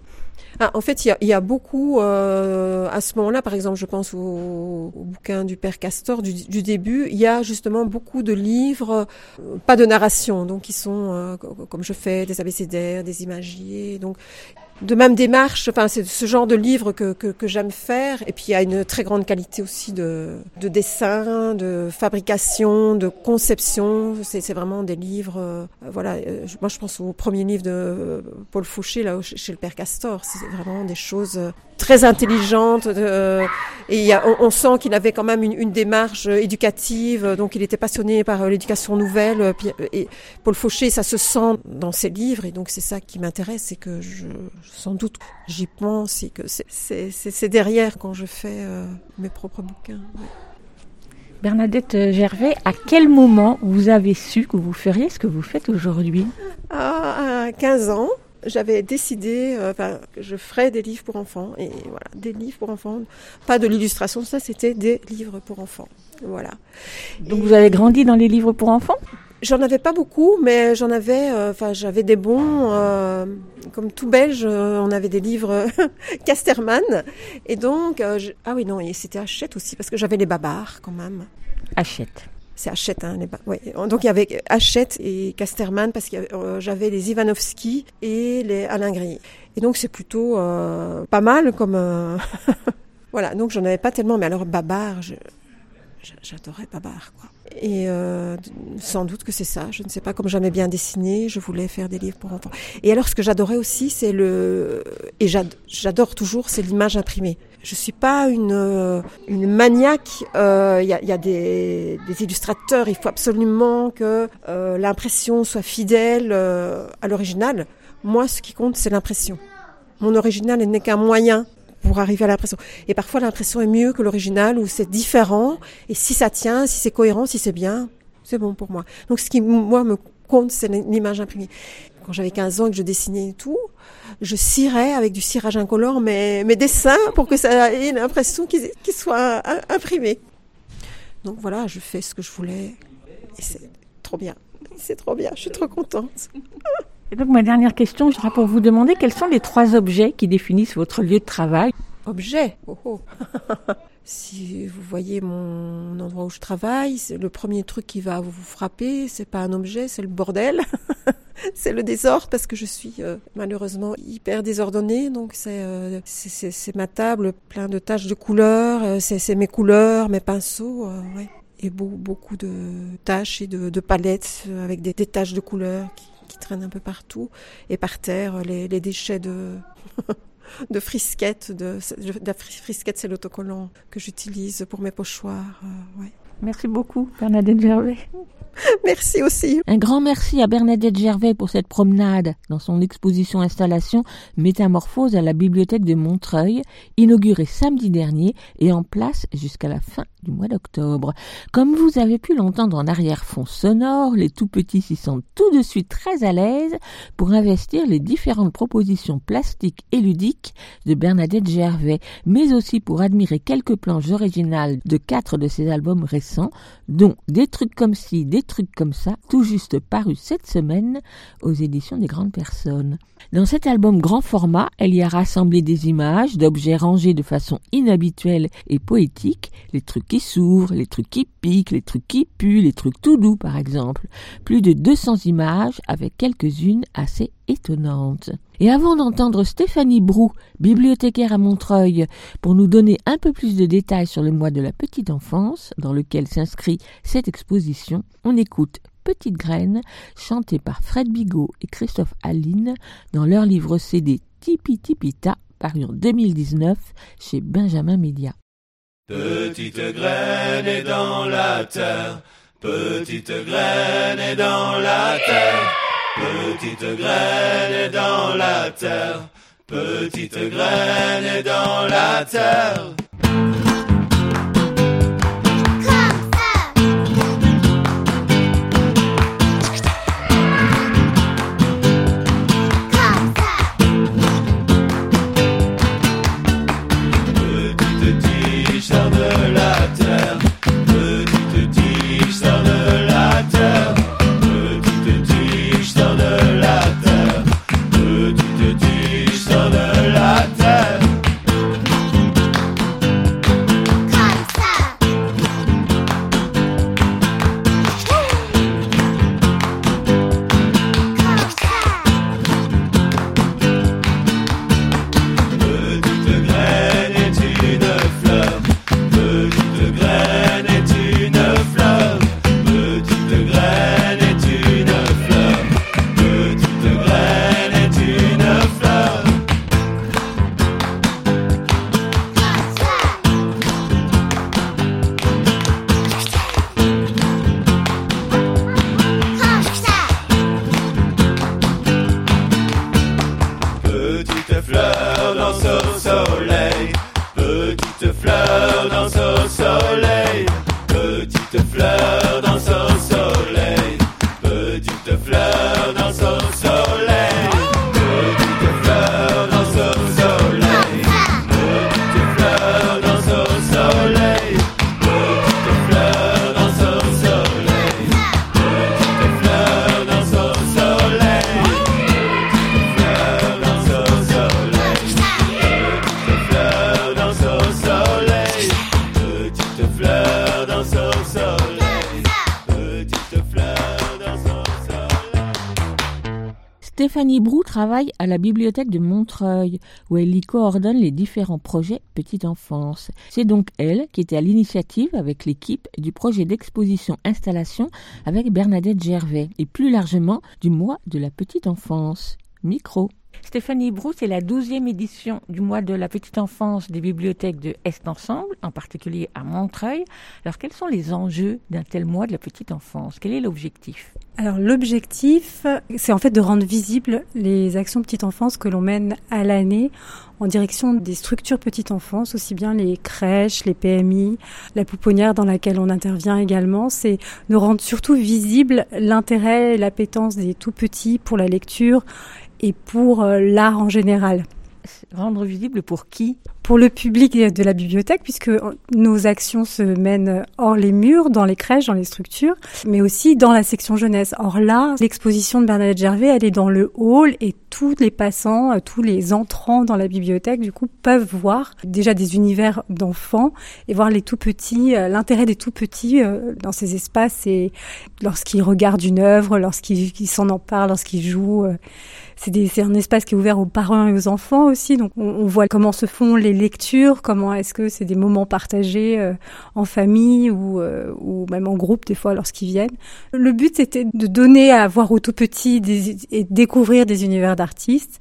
S5: Ah, en fait, il y a, y a, beaucoup euh, à ce moment-là, par exemple, je pense au, bouquin du père Castor du, du, début. Il y a justement beaucoup de livres, euh, pas de narration, donc qui sont, euh, comme je fais, des abécédaires, des imagiers. Donc, de même démarche. Enfin, c'est ce genre de livre que, que, que j'aime faire. Et puis il y a une très grande qualité aussi de, de dessin, de fabrication, de conception. C'est vraiment des livres. Euh, voilà. Euh, moi, je pense au premier livre de Paul Fauché là chez le père Castor. C'est vraiment des choses très intelligentes. De, et y a, on, on, sent qu'il avait quand même une, une, démarche éducative. Donc il était passionné par l'éducation nouvelle. Et Paul Fauché, ça se sent dans ses livres. Et donc c'est ça qui m'intéresse, c'est que je sans doute j'y pense et que c'est derrière quand je fais euh, mes propres bouquins. Ouais.
S2: Bernadette Gervais, à quel moment vous avez su que vous feriez ce que vous faites aujourd'hui?
S5: À 15 ans, J'avais décidé euh, enfin, que je ferais des livres pour enfants. Et voilà, des livres pour enfants. Pas de l'illustration, ça c'était des livres pour enfants. Voilà.
S2: Donc vous avez grandi dans les livres pour enfants?
S5: J'en avais pas beaucoup, mais j'en avais, euh, enfin, j'avais des bons, euh, comme tout belge, on avait des livres (laughs) Casterman. Et donc, je- ah oui, non, et c'était Hachette aussi, parce que j'avais les babards quand même.
S2: Hachette.
S5: C'est Hachette, hein, les ba- ouais. Donc il y avait Hachette et Casterman, parce que euh, j'avais les Ivanovski et les Alain Gris. Et donc c'est plutôt euh, pas mal comme... euh, (laughs) voilà, donc j'en avais pas tellement, mais alors Babar, j'adorais Babar, quoi. Et sans doute que c'est ça, je ne sais pas, comme j'aimais bien dessiner, je voulais faire des livres pour enfants. Et alors ce que j'adorais aussi, c'est le... Et j'ad- j'adore toujours, c'est l'image imprimée. Je suis pas une, euh, une maniaque. euh, Il y, a, y a des, des illustrateurs, il faut absolument que euh, l'impression soit fidèle euh, à l'original. Moi, ce qui compte, c'est l'impression. Mon original n'est qu'un moyen pour arriver à l'impression. Et parfois, l'impression est mieux que l'original, ou c'est différent. Et si ça tient, si c'est cohérent, si c'est bien, c'est bon pour moi. Donc, ce qui, moi, me compte, c'est l'image imprimée. Quand j'avais 15 ans et que je dessinais et tout, je cirais avec du cirage incolore mes, mes dessins pour que ça ait l'impression qu'ils qu'ils soient im- imprimés. Donc voilà, je fais ce que je voulais. Et c'est trop bien. C'est trop bien. Je suis trop contente.
S2: Et donc ma dernière question sera pour vous demander quels sont les trois objets qui définissent votre lieu de travail?
S5: Objet. Oh, oh. (laughs) si vous voyez mon endroit où je travaille, le premier truc qui va vous frapper, c'est pas un objet, c'est le bordel. (laughs) (laughs) c'est le désordre parce que je suis euh, malheureusement hyper désordonnée. Donc c'est euh, ma table plein de taches de couleurs, euh, c'est mes couleurs, mes pinceaux, euh, ouais. Et beau- beaucoup de taches et de, de palettes euh, avec des, des taches de couleurs qui, qui traînent un peu partout. Et par terre, euh, les, les déchets de (laughs) de frisquettes. De, de la fris- frisquette, c'est l'autocollant que j'utilise pour mes pochoirs. ouais.
S2: Merci beaucoup Bernadette Gervais. (laughs)
S5: Merci aussi.
S2: Un grand merci à Bernadette Gervais pour cette promenade dans son exposition installation Métamorphose à la bibliothèque de Montreuil, inaugurée samedi dernier et en place jusqu'à la fin du mois d'octobre. Comme vous avez pu l'entendre en arrière-fond sonore, les tout petits s'y sentent tout de suite très à l'aise pour investir les différentes propositions plastiques et ludiques de Bernadette Gervais, mais aussi pour admirer quelques planches originales de quatre de ses albums récents, dont Des trucs comme ci, des trucs comme ça, tout juste paru cette semaine aux éditions des grandes personnes. Dans cet album grand format, elle y a rassemblé des images d'objets rangés de façon inhabituelle et poétique, les trucs qui s'ouvrent, les trucs qui piquent, les trucs qui puent, les trucs tout doux par exemple. Plus de 200 images avec quelques-unes assez étonnantes. Et avant d'entendre Stéphanie Brou, bibliothécaire à Montreuil, pour nous donner un peu plus de détails sur le mois de la petite enfance, dans lequel s'inscrit cette exposition, on écoute Petite Graine, chantée par Fred Bigot et Christophe Aline dans leur livre CD Tipi Tipita, paru en 2019 chez Benjamin Média.
S3: Petite graine est dans la terre, petite graine est dans la terre, petite graine est dans la terre, petite graine est dans la terre.
S2: Travaille à la bibliothèque de Montreuil, où elle y coordonne les différents projets Petite Enfance. C'est donc elle qui était à l'initiative avec l'équipe du projet d'exposition installation avec Bernadette Gervais, et plus largement du mois de la petite enfance. Micro. Stéphanie Brou, c'est la douzième édition du mois de la petite enfance des bibliothèques de Est Ensemble, en particulier à Montreuil. Alors, quels sont les enjeux d'un tel mois de la petite enfance? Quel est l'objectif?
S8: Alors l'objectif, c'est en fait de rendre visibles les actions petite enfance que l'on mène à l'année en direction des structures petite enfance, aussi bien les crèches, les PMI, la pouponnière dans laquelle on intervient également. C'est de rendre surtout visible l'intérêt et l'appétence des tout petits pour la lecture et pour euh, l'art en général.
S2: Rendre visible pour qui?
S8: Pour le public de la bibliothèque, puisque nos actions se mènent hors les murs, dans les crèches, dans les structures, mais aussi dans la section jeunesse. Or là, l'exposition de Bernadette Gervais, elle est dans le hall et tous les passants, euh, tous les entrants dans la bibliothèque, du coup, peuvent voir déjà des univers d'enfants et voir les tout petits, euh, l'intérêt des tout petits euh, dans ces espaces et lorsqu'ils regardent une œuvre, lorsqu'ils qu'ils s'en emparent, lorsqu'ils jouent. c'est un espace qui est ouvert aux parents et aux enfants aussi. Donc on, on voit comment se font les lectures, comment est-ce que c'est des moments partagés euh, en famille ou, euh, ou même en groupe des fois lorsqu'ils viennent. Le but c'était de donner à voir aux tout petits et découvrir des univers d'artistes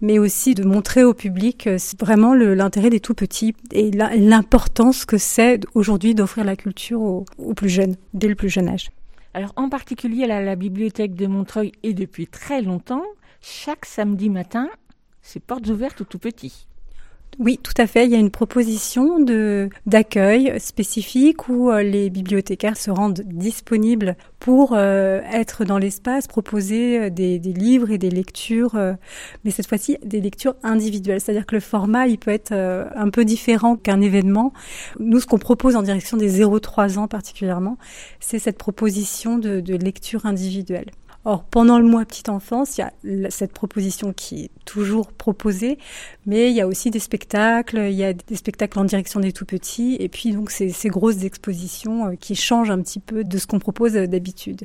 S8: mais aussi de montrer au public euh, vraiment l'intérêt des tout petits et l'importance que c'est aujourd'hui d'offrir la culture aux, aux plus jeunes, dès le plus jeune âge.
S2: Alors, en particulier à la bibliothèque de Montreuil et depuis très longtemps, chaque samedi matin, c'est portes ouvertes aux tout petits.
S8: Oui, tout à fait. Il y a une proposition de d'accueil spécifique où euh, les bibliothécaires se rendent disponibles pour euh, être dans l'espace, proposer euh, des, des livres et des lectures, euh, mais cette fois-ci des lectures individuelles. C'est-à-dire que le format, il peut être euh, un peu différent qu'un événement. Nous, ce qu'on propose en direction des 0-3 ans particulièrement, c'est cette proposition de, de lecture individuelle. Or, pendant le mois petite enfance, il y a cette proposition qui est toujours proposée, mais il y a aussi des spectacles, il y a des spectacles en direction des tout petits, et puis donc ces, ces grosses expositions euh, qui changent un petit peu de ce qu'on propose euh, d'habitude.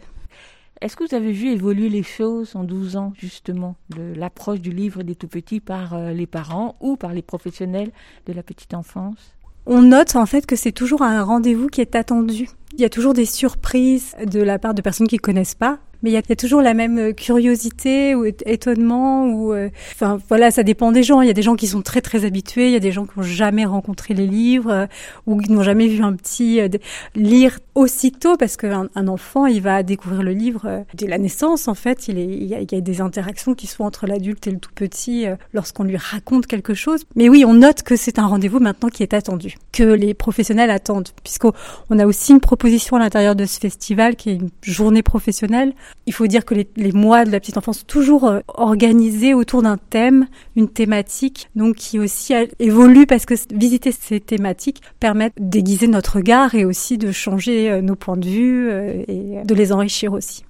S2: Est-ce que vous avez vu évoluer les choses en 12 ans, justement, de l'approche du livre des tout petits par euh, les parents ou par les professionnels de la petite enfance?
S8: On note en fait que c'est toujours un rendez-vous qui est attendu. Il y a toujours des surprises de la part de personnes qui connaissent pas. Mais il y, a, toujours la même euh, curiosité ou étonnement ou euh, enfin voilà ça dépend des gens. Il y a des gens qui sont très très habitués. Il y a des gens qui n'ont jamais rencontré les livres euh, ou qui n'ont jamais vu un petit euh, lire aussitôt parce qu'un un enfant il va découvrir le livre euh, dès la naissance en fait. Il, y a, des interactions qui sont entre l'adulte et le tout petit lorsqu'on lui raconte quelque chose. Mais oui on note que c'est un rendez-vous maintenant qui est attendu que les professionnels attendent puisqu'on on a aussi une proposition à l'intérieur de ce festival qui est une journée professionnelle il faut dire que les, les mois de la petite enfance sont toujours euh, organisés autour d'un thème, une thématique, donc qui aussi évolue parce que visiter ces thématiques permet d'aiguiser notre regard et aussi de changer euh, nos points de vue euh, et de les enrichir aussi.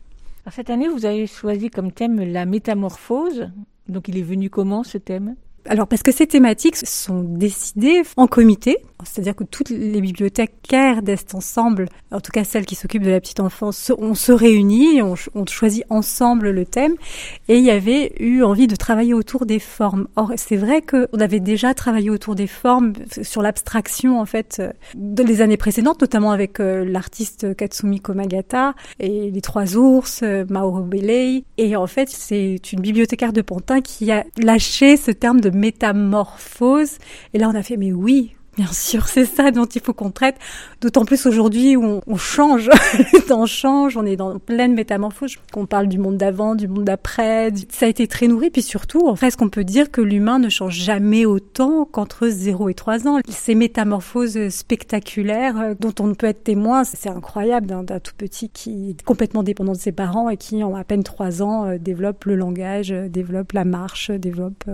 S2: Cette année, vous avez choisi comme thème la métamorphose. Donc il est venu comment ce thème?
S8: Alors parce que ces thématiques sont décidées en comité, c'est-à-dire que toutes les bibliothécaires d'Est Ensemble, en tout cas celles qui s'occupent de la petite enfance, on se réunit, on, on choisit ensemble le thème, et il y avait eu envie de travailler autour des formes. Or c'est vrai qu'on avait déjà travaillé autour des formes, sur l'abstraction en fait, euh, dans les années précédentes, notamment avec euh, l'artiste Katsumi Komagata et les Trois Ours, euh, Mauro Bellei, et en fait c'est une bibliothécaire de Pantin qui a lâché ce terme de métamorphose, et là on a fait mais oui, Bien sûr, c'est ça dont il faut qu'on traite. D'autant plus aujourd'hui où on, on change, (laughs) temps change, on est dans pleine métamorphose. Qu'on parle du monde d'avant, du monde d'après. Ça a été très nourri. Puis surtout, en fait, ce qu'on peut dire que l'humain ne change jamais autant qu'entre 0 et 3 ans. Ces métamorphoses spectaculaires euh, dont on ne peut être témoin, c'est incroyable d'un tout petit qui est complètement dépendant de ses parents et qui, en à peine 3 ans, euh, développe le langage, euh, développe la marche, développe...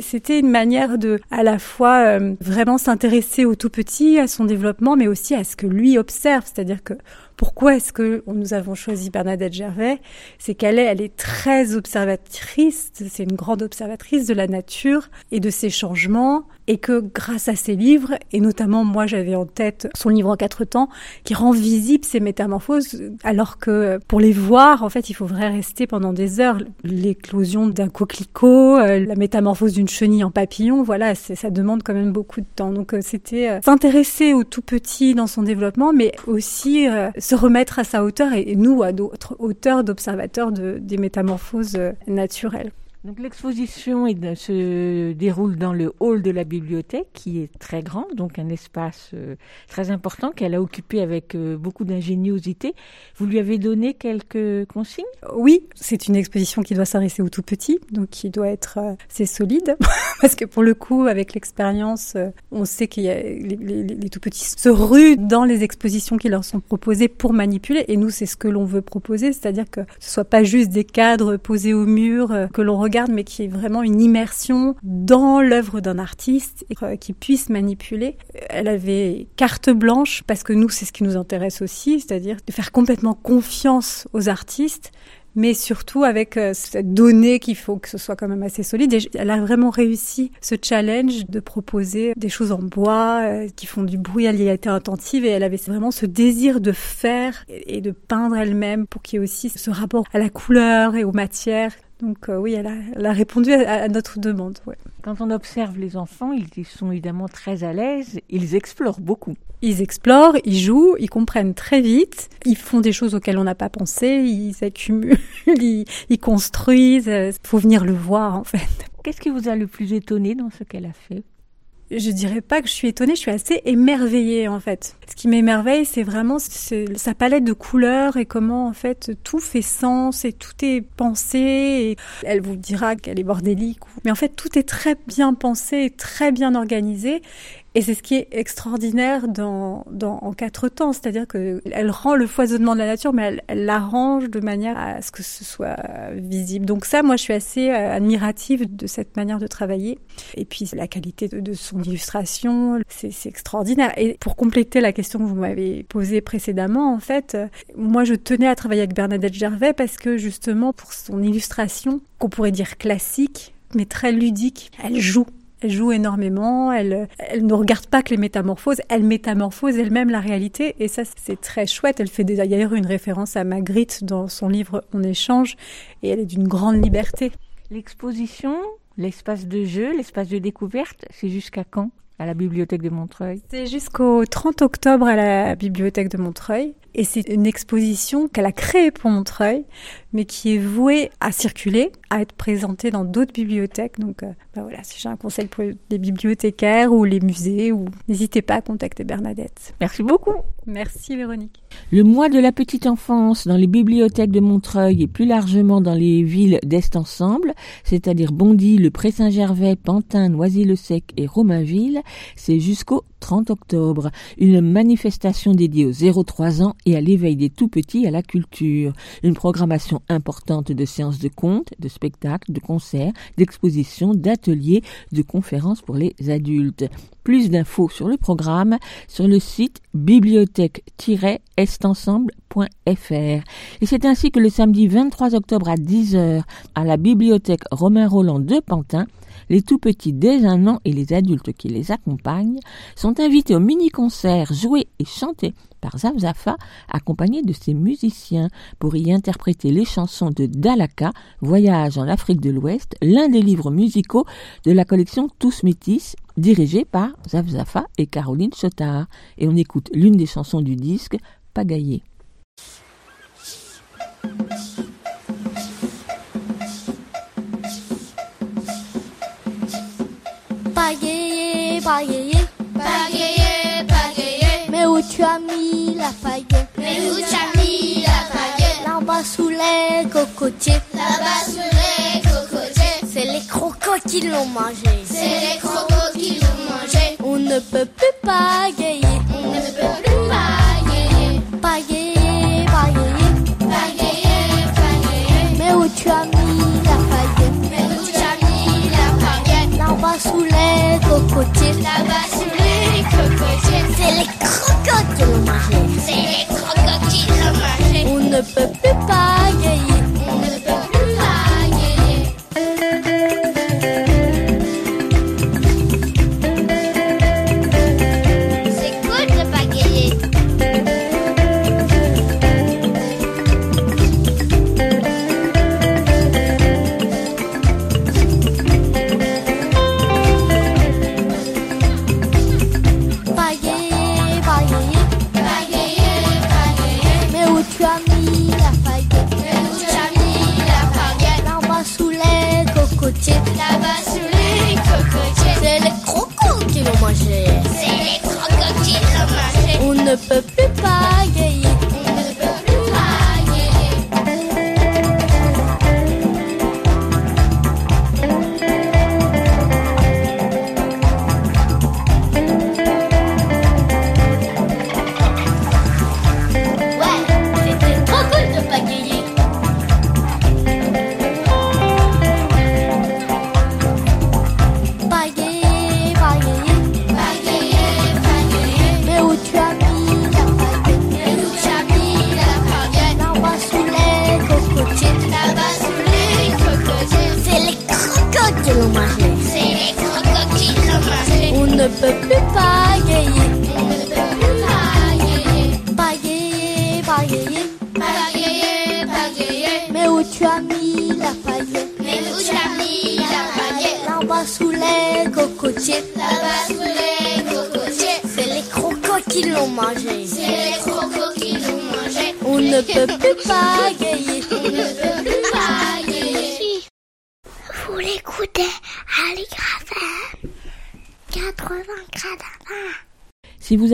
S8: C'était une manière de, à la fois, vraiment s'intéresser au tout petit, à son développement, mais aussi à ce que lui observe. C'est-à-dire que Pourquoi est-ce que nous avons choisi Bernadette Gervais? C'est qu'elle est, elle est très observatrice, c'est une grande observatrice de la nature et de ses changements, et que grâce à ses livres, et notamment moi j'avais en tête son livre en quatre temps, qui rend visible ces métamorphoses, alors que pour les voir, en fait, il faut vraiment rester pendant des heures. L'éclosion d'un coquelicot, euh, la métamorphose d'une chenille en papillon, voilà, ça demande quand même beaucoup de temps. Donc euh, c'était euh, s'intéresser au tout petit dans son développement, mais aussi se remettre à sa hauteur et, nous à d'autres hauteurs d'observateurs de, des métamorphoses naturelles.
S2: Donc l'exposition se déroule dans le hall de la bibliothèque qui est très grand, donc un espace euh, très important qu'elle a occupé avec euh, beaucoup d'ingéniosité. Vous lui avez donné quelques consignes?
S8: Oui, c'est une exposition qui doit s'adresser aux tout petits, donc qui doit être euh, assez solide, (laughs) parce que pour le coup, avec l'expérience, on sait qu'il y a les, les, tout petits se ruent dans les expositions qui leur sont proposées pour manipuler, et nous c'est ce que l'on veut proposer, c'est-à-dire que ce soit pas juste des cadres posés au mur que l'on regarde, mais qui est vraiment une immersion dans l'œuvre d'un artiste et euh, qui puisse manipuler. Elle avait carte blanche parce que nous, c'est ce qui nous intéresse aussi, c'est-à-dire de faire complètement confiance aux artistes mais surtout avec euh, cette donnée qu'il faut que ce soit quand même assez solide. Et elle a vraiment réussi ce challenge de proposer des choses en bois euh, qui font du bruit. Elle y a été attentive et elle avait vraiment ce désir de faire et de peindre elle-même pour qu'il y ait aussi ce rapport à la couleur et aux matières donc euh, oui, elle a, répondu à, notre demande.
S2: Quand on observe les enfants, ils sont évidemment très à l'aise, ils explorent beaucoup.
S8: Ils explorent, ils jouent, ils comprennent très vite, ils font des choses auxquelles on n'a pas pensé, ils accumulent, (laughs) ils, ils construisent. Il faut venir le voir en fait.
S2: Qu'est-ce qui vous a le plus étonné dans ce qu'elle a fait?
S8: Je dirais pas que je suis étonnée, je suis assez émerveillée en fait. Ce qui m'émerveille, c'est vraiment sa palette de couleurs et comment en fait tout fait sens et tout est pensé. Elle vous dira qu'elle est bordélique, mais en fait tout est très bien pensé, et très bien organisé. Et c'est ce qui est extraordinaire dans, dans en quatre temps, c'est-à-dire que elle rend le foisonnement de la nature, mais elle, l'arrange de manière à ce que ce soit visible. Donc ça, moi, je suis assez euh, admirative de cette manière de travailler. Et puis la qualité de, son illustration, c'est, c'est extraordinaire. Et pour compléter la question que vous m'avez posée précédemment, en fait, moi, je tenais à travailler avec Bernadette Gervais parce que justement, pour son illustration, qu'on pourrait dire classique, mais très ludique, elle joue elle joue énormément, elle, elle ne regarde pas que les métamorphoses, elle métamorphose elle-même la réalité et ça c'est très chouette. Elle fait d'ailleurs une référence à Magritte dans son livre On échange et elle est d'une grande liberté.
S2: L'exposition, l'espace de jeu, l'espace de découverte, c'est jusqu'à quand à la bibliothèque de Montreuil?
S8: C'est jusqu'au 30 octobre à la bibliothèque de Montreuil. Et c'est une exposition qu'elle a créée pour Montreuil, mais qui est vouée à circuler, à être présentée dans d'autres bibliothèques. Donc voilà, si j'ai un conseil pour les bibliothécaires ou les musées, ou n'hésitez pas à contacter Bernadette.
S2: Merci beaucoup.
S8: Merci Véronique.
S2: Le mois de la petite enfance dans les bibliothèques de Montreuil et plus largement dans les villes d'Est Ensemble, c'est-à-dire Bondy, le Pré-Saint-Gervais, Pantin, Noisy-le-Sec et Romainville, c'est jusqu'au 30 octobre, une manifestation dédiée aux 0-3 ans et à l'éveil des tout-petits à la culture. Une programmation importante de séances de contes, de spectacles, de concerts, d'expositions, d'ateliers, de conférences pour les adultes. Plus d'infos sur le programme sur le site bibliothèque-estensemble.fr. Et c'est ainsi que le samedi 23 octobre à 10h à la bibliothèque Romain Roland de Pantin, les tout petits dès un an et les adultes qui les accompagnent sont invités au mini-concert joué et chanté par Zavzafa, accompagné de ses musiciens, pour y interpréter les chansons de Dalaka, Voyage en Afrique de l'Ouest, l'un des livres musicaux de la collection Tous Métis, dirigé par Zavzafa et Caroline Chotard. Et on écoute l'une des chansons du disque, Pagaillé.
S9: Pagayer, pagayer. Pagayer, pagayer. Mais où tu as mis la pagaie?
S10: Mais où tu as mis la pagaie?
S9: Là-bas sous les cocotiers.
S10: Là-bas sous les cocotiers.
S9: C'est les crocos qui l'ont mangé.
S10: C'est les crocos qui l'ont mangé.
S9: On ne peut plus pagayer. cocotiers.
S10: Là-bas sur les cocotiers.
S9: C'est les crocotiers le marché.
S10: C'est les
S9: crocotiers le marché.
S10: On ne peut plus
S2: pas.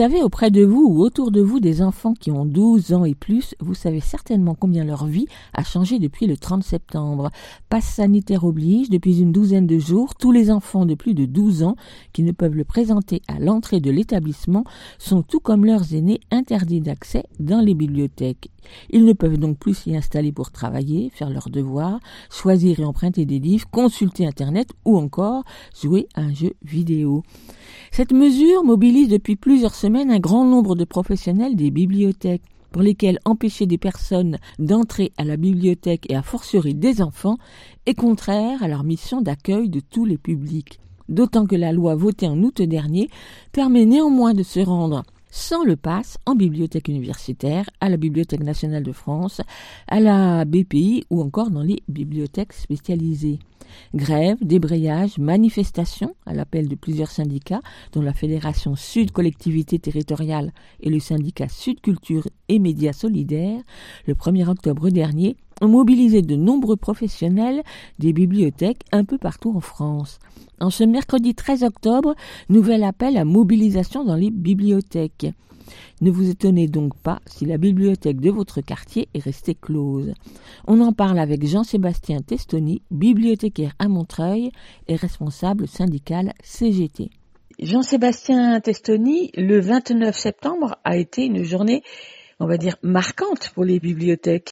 S2: Avez auprès de vous ou autour de vous des enfants qui ont 12 ans et plus, vous savez certainement combien leur vie a changé depuis le 30 septembre. Passe sanitaire oblige, depuis une douzaine de jours, tous les enfants de plus de 12 ans qui ne peuvent le présenter à l'entrée de l'établissement sont tout comme leurs aînés interdits d'accès dans les bibliothèques. Ils ne peuvent donc plus s'y installer pour travailler, faire leurs devoirs, choisir et emprunter des livres, consulter Internet ou encore jouer à un jeu vidéo. Cette mesure mobilise depuis plusieurs semaines un grand nombre de professionnels des bibliothèques pour lesquels empêcher des personnes d'entrer à la bibliothèque et a fortiori des enfants est contraire à leur mission d'accueil de tous les publics. D'autant que la loi votée en août dernier permet néanmoins de se rendre sans le pass en bibliothèque universitaire, à la Bibliothèque nationale de France, à la BPI ou encore dans les bibliothèques spécialisées. Grève, débrayage, manifestation à l'appel de plusieurs syndicats, dont la Fédération Sud Collectivité Territoriale et le syndicat Sud Culture et Médias Solidaires, le 1er octobre dernier, ont mobilisé de nombreux professionnels des bibliothèques un peu partout en France. En ce mercredi 13 octobre, nouvel appel à mobilisation dans les bibliothèques. Ne vous étonnez donc pas si la bibliothèque de votre quartier est restée close. On en parle avec Jean-Sébastien Testoni, bibliothécaire à Montreuil et responsable syndical CGT. Jean-Sébastien Testoni, le 29 septembre a été une journée, on va dire, marquante pour les bibliothèques.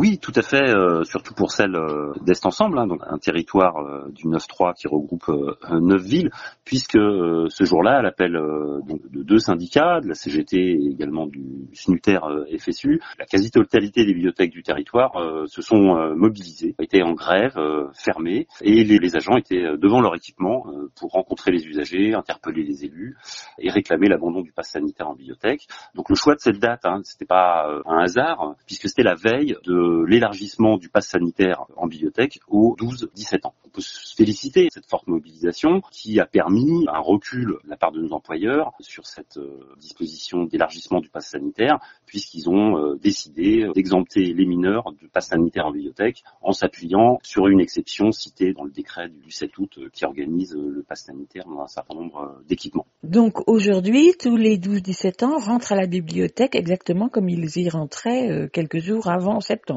S11: Oui, tout à fait, euh, surtout pour celle euh, d'Est Ensemble, hein, donc un territoire euh, du 9-3 qui regroupe euh, neuf villes, puisque ce jour-là, à l'appel de deux syndicats, de la CGT et également du SNUTER FSU, la quasi-totalité des bibliothèques du territoire se sont mobilisées, étaient en grève, fermées, et les, agents étaient devant leur équipement pour rencontrer les usagers, interpeller les élus et réclamer l'abandon du pass sanitaire en bibliothèque. Donc le choix de cette date, hein, c'était pas un hasard, puisque c'était la veille de l'élargissement du pass sanitaire en bibliothèque aux 12-17 ans. On peut se féliciter de cette forte mobilisation qui a permis un recul de la part de nos employeurs sur cette euh, disposition d'élargissement du pass sanitaire, puisqu'ils ont euh, décidé d'exempter les mineurs du pass sanitaire en bibliothèque en s'appuyant sur une exception citée dans le décret du 7 août euh, qui organise le pass sanitaire dans un certain nombre d'équipements.
S2: Donc aujourd'hui, tous les 12-17 ans rentrent à la bibliothèque exactement comme ils y rentraient quelques jours avant septembre.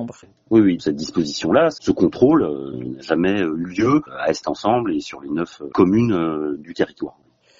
S11: Oui, oui, cette disposition-là, ce contrôle euh, n'a jamais euh, eu lieu à Est Ensemble et sur les neuf euh, communes euh, du territoire.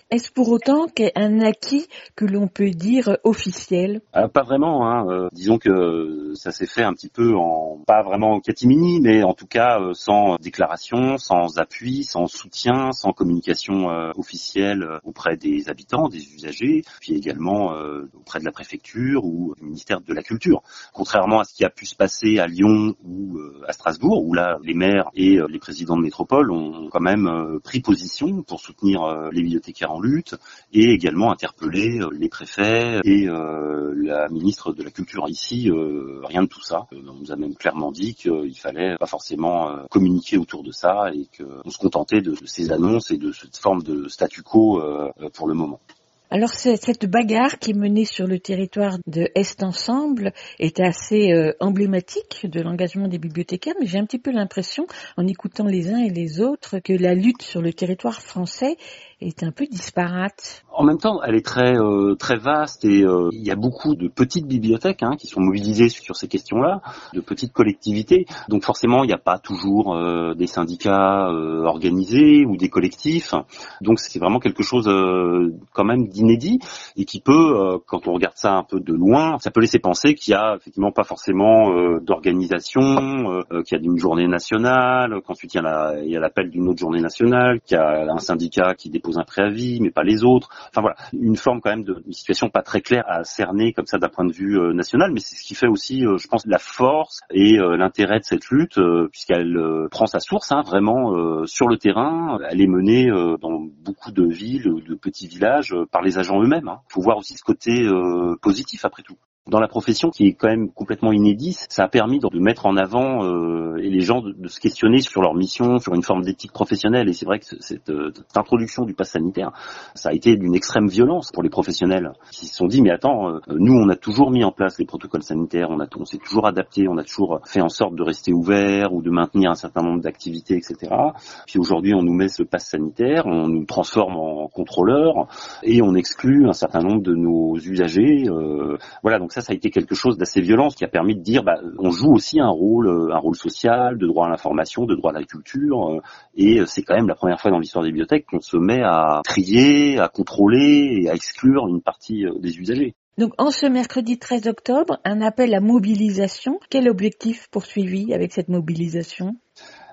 S2: Est-ce pour autant qu'un acquis que l'on peut dire officiel?
S11: Ah, Pas vraiment. Hein. Euh, disons que ça s'est fait un petit peu en pas vraiment en catimini, mais en tout cas euh, sans déclaration, sans appui, sans soutien, sans communication euh, officielle auprès des habitants, des usagers, puis également auprès de la préfecture ou du ministère de la Culture. Contrairement à ce qui a pu se passer à Lyon ou à Strasbourg, où là les maires et les présidents de métropole ont quand même pris position pour soutenir les bibliothécaires lutte et également interpeller euh, les préfets et euh, la ministre de la Culture ici. Euh, rien de tout ça. On nous a même clairement dit qu'il fallait pas forcément communiquer autour de ça et qu'on se contentait de, ces annonces et de cette forme de statu quo pour le moment.
S2: Alors cette bagarre qui est menée sur le territoire de Est Ensemble est assez emblématique de l'engagement des bibliothécaires, mais j'ai un petit peu l'impression, en écoutant les uns et les autres, que la lutte sur le territoire français est un peu disparate.
S11: En même temps, elle est très euh, très vaste et euh, il y a beaucoup de petites bibliothèques hein, qui sont mobilisées sur ces questions-là, de petites collectivités. Donc forcément, il n'y a pas toujours euh, des syndicats organisés ou des collectifs. Donc c'est vraiment quelque chose quand même d'inédit et qui peut, quand on regarde ça un peu de loin, ça peut laisser penser qu'il y a effectivement pas forcément d'organisation, qu'il y a une journée nationale, qu'ensuite il y a l'appel d'une autre journée nationale, qu'il y a un syndicat qui dépose un préavis, mais pas les autres. Enfin voilà, une forme quand même de une situation pas très claire à cerner comme ça d'un point de vue euh, national, mais c'est ce qui fait aussi, euh, je pense, la force et euh, l'intérêt de cette lutte, puisqu'elle prend sa source hein, vraiment sur le terrain. Elle est menée dans beaucoup de villes, de petits villages, par les agents eux-mêmes. Hein. faut voir aussi ce côté positif après tout dans la profession qui est quand même complètement inédit, ça a permis de, mettre en avant euh, les gens de, se questionner sur leur mission, sur une forme d'éthique professionnelle. Et c'est vrai que cette, euh, cette, introduction du pass sanitaire, ça a été d'une extrême violence pour les professionnels qui se sont dit mais attends, euh, nous on a toujours mis en place les protocoles sanitaires, on on s'est toujours adapté, on a toujours fait en sorte de rester ouvert ou de maintenir un certain nombre d'activités, etc. Puis aujourd'hui on nous met ce pass sanitaire, on nous transforme en contrôleurs et on exclut un certain nombre de nos usagers. voilà donc ça, ça a été quelque chose d'assez violent, qui a permis de dire, bah, on joue aussi un rôle, euh, un rôle social, de droit à l'information, de droit à la culture, euh, et euh, c'est quand même la première fois dans l'histoire des bibliothèques qu'on se met à trier, à contrôler et à exclure une partie des usagers.
S2: Donc, en ce mercredi 13 octobre, un appel à mobilisation. Quel objectif poursuivi avec cette mobilisation?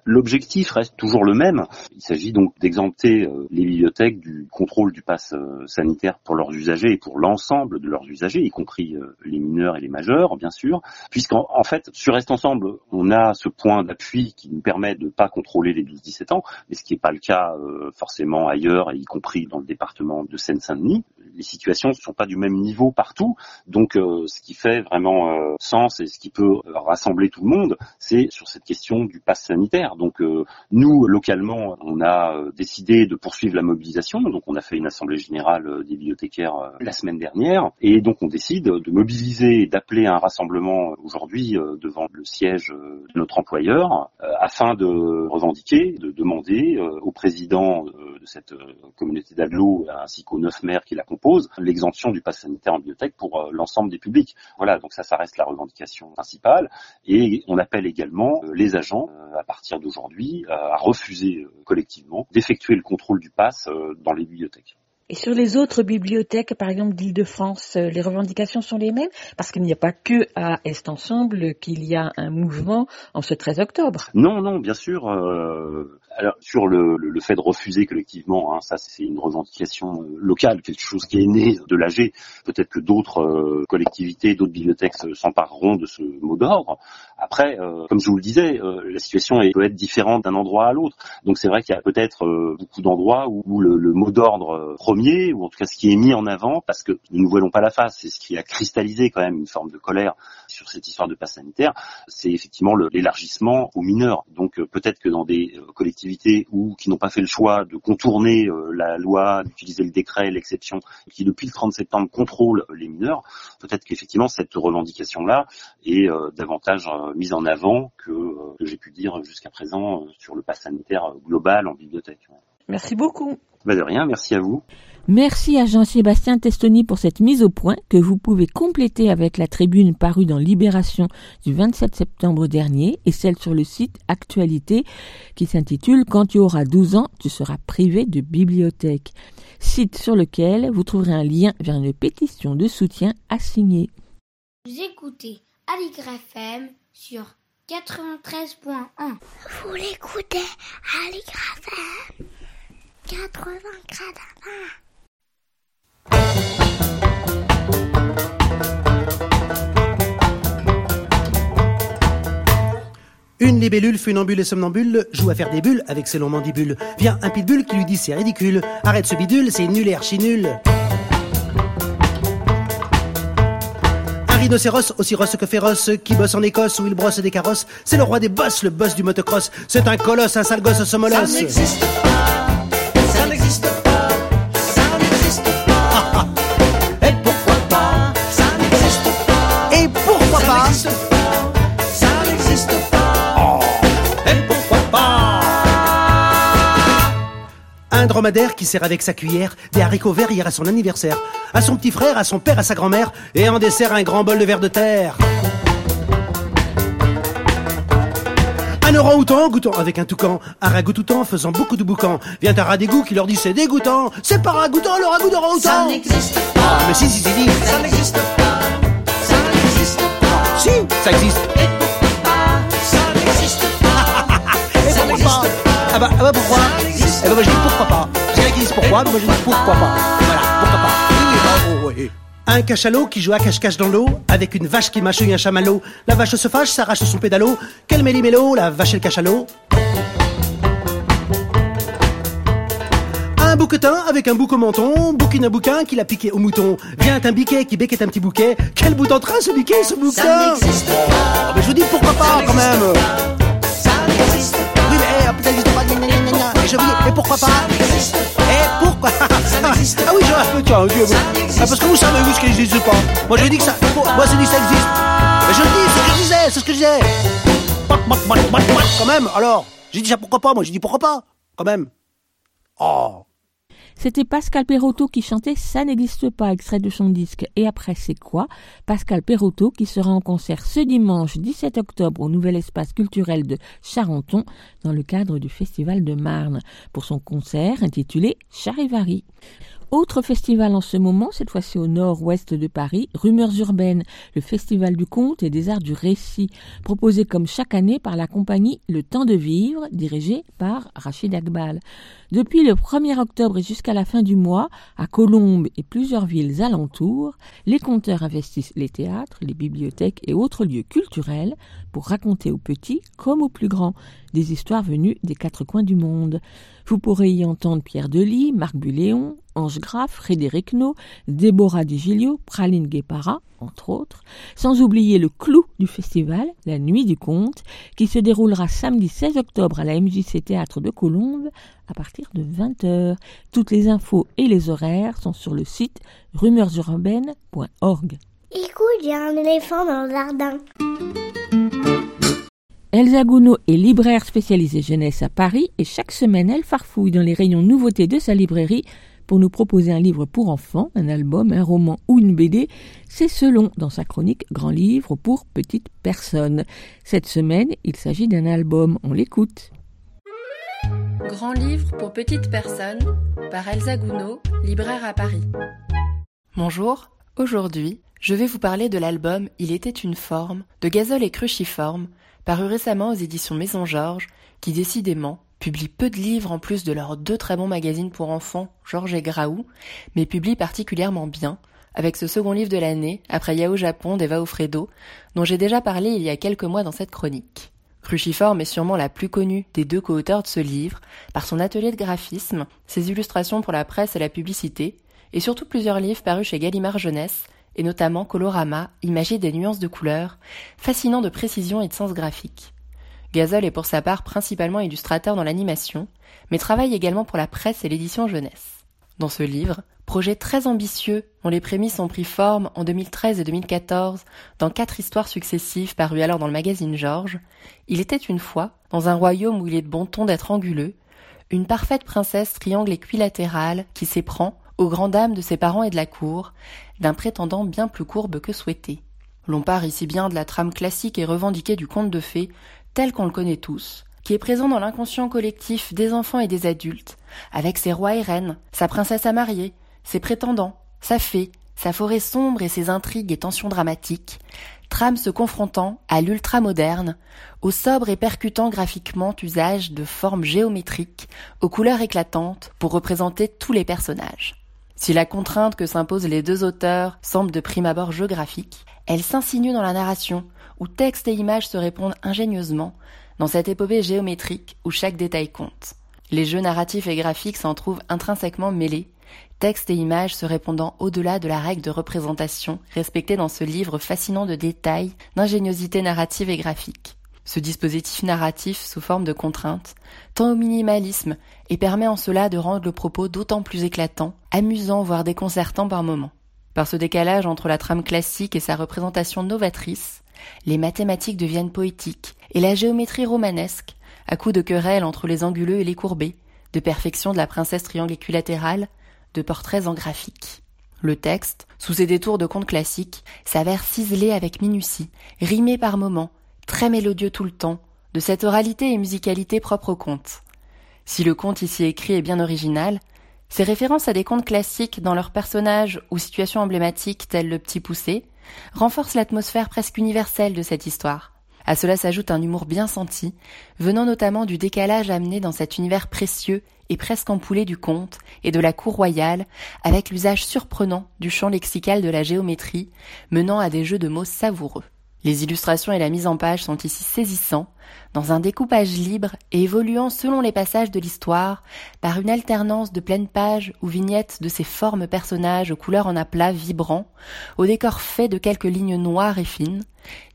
S11: L'objectif reste toujours le même. Il s'agit donc d'exempter euh, les bibliothèques du contrôle du pass euh, sanitaire pour leurs usagers et pour l'ensemble de leurs usagers, y compris euh, les mineurs et les majeurs, bien sûr, puisqu'en en fait, sur Reste Ensemble, on a ce point d'appui qui nous permet de ne pas contrôler les 12-17 ans, mais ce qui n'est pas le cas forcément ailleurs, y compris dans le département de Seine-Saint-Denis les situations ne sont pas du même niveau partout. Donc, ce qui fait vraiment sens et ce qui peut rassembler tout le monde, c'est sur cette question du pass sanitaire. Donc, nous, localement, on a décidé de poursuivre la mobilisation. Donc, on a fait une assemblée générale des bibliothécaires la semaine dernière. Et donc, on décide de mobiliser et d'appeler un rassemblement aujourd'hui devant le siège de notre employeur afin de revendiquer, de demander au président de cette communauté d'agglo ainsi qu'aux neuf maires qui l'accompagnent l'exemption du pass sanitaire en bibliothèque pour euh, l'ensemble des publics. Voilà, donc ça, ça reste la revendication principale. Et on appelle également euh, les agents, euh, à partir d'aujourd'hui, à refuser collectivement d'effectuer le contrôle du pass dans les bibliothèques.
S2: Et sur les autres bibliothèques, par exemple d'Île-de-France, les revendications sont les mêmes? Parce qu'il n'y a pas que à Est Ensemble qu'il y a un mouvement en ce 13 octobre.
S11: Non, non, bien sûr. Alors sur le, le, fait de refuser collectivement, hein, ça c'est une revendication euh, locale, quelque chose qui est né de l'AG. Peut-être que d'autres euh, collectivités, d'autres bibliothèques s'empareront de ce mot d'ordre. Après, euh, comme je vous le disais, la situation peut être différente d'un endroit à l'autre. Donc c'est vrai qu'il y a peut-être beaucoup d'endroits où, le, le, mot d'ordre ou en tout cas ce qui est mis en avant, parce que ne nous voilons pas la face, c'est ce qui a cristallisé quand même une forme de colère sur cette histoire de passe sanitaire, c'est effectivement l'élargissement aux mineurs. Donc peut-être que dans des collectivités ou qui n'ont pas fait le choix de contourner euh, la loi, d'utiliser le décret, l'exception, qui depuis le 30 septembre contrôle les mineurs, peut-être qu'effectivement cette revendication-là est euh, davantage euh, mise en avant que, que j'ai pu dire jusqu'à présent sur le pass sanitaire global en bibliothèque.
S2: Merci beaucoup.
S11: Bah de rien, merci à vous.
S2: Merci à Jean-Sébastien Testoni pour cette mise au point que vous pouvez compléter avec la tribune parue dans Libération du 27 septembre dernier et celle sur le site Actualité qui s'intitule Quand tu auras 12 ans, tu seras privé de bibliothèque. Site sur lequel vous trouverez un lien vers une pétition de soutien à signer.
S1: Vous écoutez Aligre FM sur 93.1.
S7: Vous l'écoutez à l'IGRAFM 80
S12: Une libellule, funambule et somnambule joue à faire des bulles avec ses longs mandibules. Vient un pitbull qui lui dit c'est ridicule. Arrête ce bidule, c'est nul et archi nul. Un rhinocéros, aussi rosse que féroce, qui bosse en Écosse où il brosse des carrosses. C'est le roi des bosses, le boss du motocross. C'est un colosse, un sale gosse, ce molosse.
S3: Ça
S12: dromadaire qui sert avec sa cuillère des haricots verts hier à son anniversaire. À son petit frère, à son père, à sa grand-mère. Et en dessert, un grand bol de verre de terre. Un orang-outan goûtant avec un toucan, un ragoût-outan faisant beaucoup de boucan. Vient un rat d'égout qui leur dit c'est dégoûtant. C'est pas ragoûtant le ragoût d'orang-outan.
S3: Ça n'existe pas.
S12: Ah, mais si, si, si, si.
S3: Ça n'existe pas, ça n'existe pas.
S12: Si, ça existe.
S3: Et pourquoi pas? Ça n'existe. (laughs)
S12: Et pourquoi pas? Ah bah, ah bah pourquoi Eh bah moi je dis pourquoi pas. C'est elle qui pourquoi, mais moi je dis pourquoi pas. Voilà, pourquoi pas. Oui, oui, bah, oh, oui. Un cachalot qui joue à cache-cache dans l'eau, avec une vache qui mâchouille un chamallow. La vache se fâche, s'arrache son pédalo. Quel méli-mélo, la vache et le cachalot. Un bouquetin avec un bouc au menton, bouquine un bouquin qui l'a piqué au mouton. Vient un biquet qui béquette un petit bouquet. Quel bout en train ce biquet, ce bouquin
S3: Ça n'existe pas.
S12: Ah, mais je vous dis pourquoi pas quand même. Et je dis, et pourquoi pas. Et pourquoi
S3: Ça n'existe
S12: Ah oui, je un peu, tiens, Dieu, ah, parce que vous savez, vous, ce qui n'existe pas. Moi, je dis que ça. Moi, je dis que ça existe. Mais je le dis, c'est ce que je disais, c'est ce que je disais. Quand même, alors. J'ai dit ça pourquoi pas, moi, j'ai dit pourquoi pas. Quand même. Oh.
S2: C'était Pascal Perotto qui chantait Ça n'existe pas, extrait de son disque. Et après, c'est quoi? Pascal Perotto qui sera en concert ce dimanche 17 octobre au Nouvel Espace Culturel de Charenton dans le cadre du Festival de Marne pour son concert intitulé Charivari. Autre festival en ce moment, cette fois-ci au nord-ouest de Paris, Rumeurs urbaines, le festival du conte et des arts du récit, proposé comme chaque année par la compagnie Le Temps de Vivre, dirigée par Rachid Akbal. Depuis le 1er octobre et jusqu'à la fin du mois, à Colombes et plusieurs villes alentours, les conteurs investissent les théâtres, les bibliothèques et autres lieux culturels pour raconter aux petits comme aux plus grands des histoires venues des quatre coins du monde. Vous pourrez y entendre Pierre Delis, Marc Buléon, Ange Graff, Frédéric No, Déborah Di Giglio, Praline Guépara, entre autres, sans oublier le clou du festival, la Nuit du Conte, qui se déroulera samedi 16 octobre à la MJC Théâtre de Colombes à partir de 20h. Toutes les infos et les horaires sont sur le site rumeursurbaines.org.
S7: Écoute, il y a un éléphant dans le jardin.
S2: Elsa Gounod est libraire spécialisée jeunesse à Paris et chaque semaine elle farfouille dans les rayons nouveautés de sa librairie pour nous proposer un livre pour enfants, un album, un roman ou une BD. C'est selon dans sa chronique Grand livre pour petites personnes. Cette semaine, il s'agit d'un album. On l'écoute.
S13: Grand livre pour petites personnes par Elsa Gounod, libraire à Paris. Bonjour, aujourd'hui, je vais vous parler de l'album Il était une forme de Gazole et Cruciforme, paru récemment aux éditions Maison Georges, qui décidément publie peu de livres en plus de leurs deux très bons magazines pour enfants, Georges et Graou, mais publie particulièrement bien, avec ce second livre de l'année, après Yao Japon d'Eva Ofredo, dont j'ai déjà parlé il y a quelques mois dans cette chronique. Cruciforme est sûrement la plus connue des deux co-auteurs de ce livre, par son atelier de graphisme, ses illustrations pour la presse et la publicité, et surtout plusieurs livres parus chez Gallimard Jeunesse, et notamment Colorama, Imagier des nuances de couleurs, fascinant de précision et de sens graphique. Gazole est pour sa part principalement illustrateur dans l'animation, mais travaille également pour la presse et l'édition jeunesse. Dans ce livre, projet très ambitieux dont les prémices ont pris forme en 2013 et 2014 dans quatre histoires successives parues alors dans le magazine Georges, il était une fois, dans un royaume où il est de bon ton d'être anguleux, une parfaite princesse triangle équilatérale qui s'éprend, aux grandes dames de ses parents et de la cour, d'un prétendant bien plus courbe que souhaité. L'on part ici bien de la trame classique et revendiquée du conte de fées, tel qu'on le connaît tous, qui est présent dans l'inconscient collectif des enfants et des adultes, avec ses rois et reines, sa princesse à marier, ses prétendants, sa fée, sa forêt sombre et ses intrigues et tensions dramatiques, trame se confrontant à l'ultra-moderne, au sobre et percutant graphiquement usage de formes géométriques, aux couleurs éclatantes pour représenter tous les personnages. Si la contrainte que s'imposent les deux auteurs semble de prime abord géographique, elle s'insinue dans la narration, où texte et images se répondent ingénieusement, dans cette épopée géométrique où chaque détail compte. Les jeux narratifs et graphiques s'en trouvent intrinsèquement mêlés, texte et images se répondant au-delà de la règle de représentation respectée dans ce livre fascinant de détails, d'ingéniosité narrative et graphique. Ce dispositif narratif sous forme de contrainte tend au minimalisme et permet en cela de rendre le propos d'autant plus éclatant, amusant voire déconcertant par moments. Par ce décalage entre la trame classique et sa représentation novatrice, les mathématiques deviennent poétiques et la géométrie romanesque, à coups de querelles entre les anguleux et les courbés, de perfection de la princesse triangle équilatérale, de portraits en graphique. Le texte, sous ses détours de contes classiques, s'avère ciselé avec minutie, rimé par moments, très mélodieux tout le temps, de cette oralité et musicalité propre au conte. Si le conte ici écrit est bien original, ses références à des contes classiques dans leurs personnages ou situations emblématiques tels le petit poussé renforcent l'atmosphère presque universelle de cette histoire. À cela s'ajoute un humour bien senti, venant notamment du décalage amené dans cet univers précieux et presque empoulé du conte et de la cour royale, avec l'usage surprenant du champ lexical de la géométrie, menant à des jeux de mots savoureux. Les illustrations et la mise en page sont ici saisissants, dans un découpage libre et évoluant selon les passages de l'histoire, par une alternance de pleines pages ou vignettes de ces formes personnages aux couleurs en aplat vibrants, au décor fait de quelques lignes noires et fines,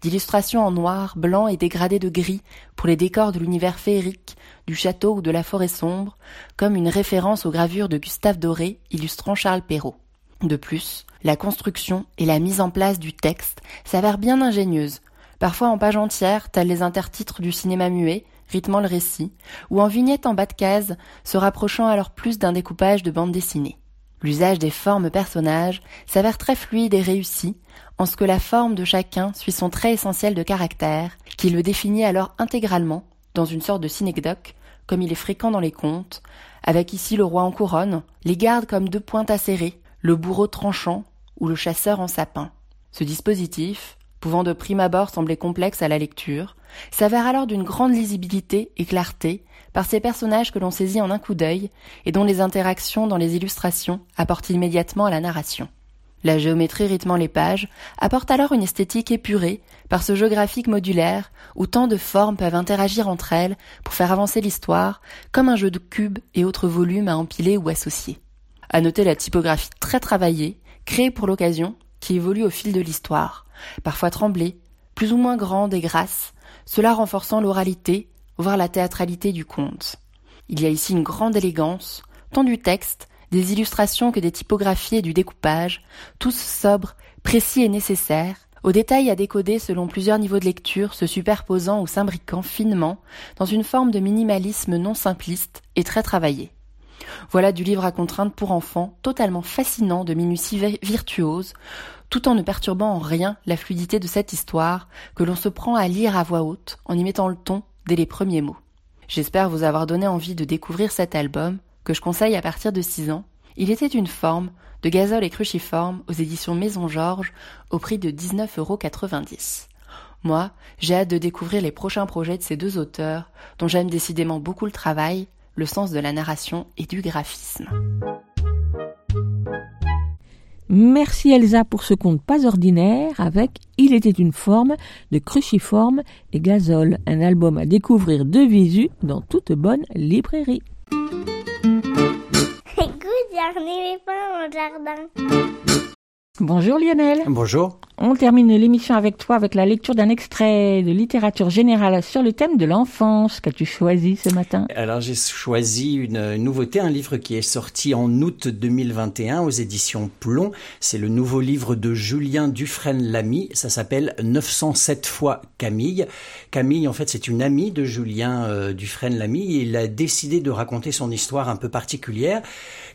S13: d'illustrations en noir, blanc et dégradées de gris pour les décors de l'univers féerique, du château ou de la forêt sombre, comme une référence aux gravures de Gustave Doré illustrant Charles Perrault. De plus, la construction et la mise en place du texte s'avèrent bien ingénieuses, parfois en pages entières, tels les intertitres du cinéma muet, rythmant le récit, ou en vignettes en bas de case, se rapprochant alors plus d'un découpage de bande dessinée. L'usage des formes personnages s'avère très fluide et réussi, en ce que la forme de chacun suit son trait essentiel de caractère, qui le définit alors intégralement, dans une sorte de synecdoque, comme il est fréquent dans les contes, avec ici le roi en couronne, les gardes comme deux pointes acérées, le bourreau tranchant ou le chasseur en sapin. Ce dispositif, pouvant de prime abord sembler complexe à la lecture, s'avère alors d'une grande lisibilité et clarté par ces personnages que l'on saisit en un coup d'œil et dont les interactions dans les illustrations apportent immédiatement à la narration. La géométrie rythmant les pages apporte alors une esthétique épurée par ce jeu graphique modulaire où tant de formes peuvent interagir entre elles pour faire avancer l'histoire comme un jeu de cubes et autres volumes à empiler ou associer. À noter la typographie très travaillée, créée pour l'occasion, qui évolue au fil de l'histoire, parfois tremblée, plus ou moins grande et grasse, cela renforçant l'oralité, voire la théâtralité du conte. Il y a ici une grande élégance, tant du texte, des illustrations que des typographies et du découpage, tous sobres, précis et nécessaires, aux détails à décoder selon plusieurs niveaux de lecture se superposant ou s'imbriquant finement dans une forme de minimalisme non simpliste et très travaillé. Voilà du livre à contrainte pour enfants, totalement fascinant de minutie virtuose, tout en ne perturbant en rien la fluidité de cette histoire que l'on se prend à lire à voix haute en y mettant le ton dès les premiers mots. J'espère vous avoir donné envie de découvrir cet album, que je conseille à partir de 6 ans. Il était une forme de gazole et cruciforme aux éditions Maison Georges au prix de 19,90 euros. Moi, j'ai hâte de découvrir les prochains projets de ces deux auteurs, dont j'aime décidément beaucoup le travail, le sens de la narration et du graphisme.
S2: Merci Elsa pour ce conte pas ordinaire avec Il était une forme de cruciforme et gazole, un album à découvrir de visu dans toute bonne librairie. (laughs)
S7: Écoute, j'en ai pas mon jardin.
S2: Bonjour Lionel.
S14: Bonjour.
S2: On termine l'émission avec toi avec la lecture d'un extrait de littérature générale sur le thème de l'enfance qu'as-tu choisi ce matin.
S14: Alors j'ai choisi une nouveauté, un livre qui est sorti en août 2021 aux éditions Plomb. C'est le nouveau livre de Julien Dufresne-Lamy. Ça s'appelle 907 fois Camille. Camille, en fait, c'est une amie de Julien euh, Dufresne-Lamy. Il a décidé de raconter son histoire un peu particulière.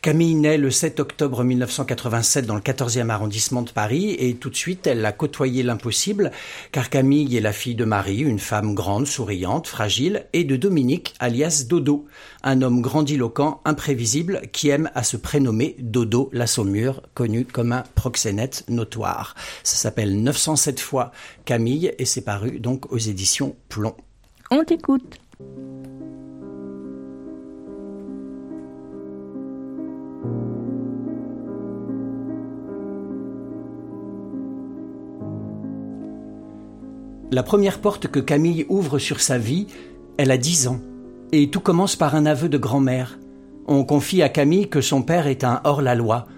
S14: Camille naît le 7 octobre 1987 dans le 14e arrondissement de Paris et tout de suite elle a côtoyé l'impossible car Camille est la fille de Marie, une femme grande, souriante, fragile, et de Dominique, alias Dodo, un homme grandiloquent, imprévisible, qui aime à se prénommer Dodo la Saumure, connu comme un proxénète notoire. Ça s'appelle 907 fois Camille et c'est paru donc aux éditions Plomb.
S2: On t'écoute.
S14: La première porte que Camille ouvre sur sa vie, elle a dix ans. Et tout commence par un aveu de grand-mère. On confie à Camille que son père est un hors-la-loi.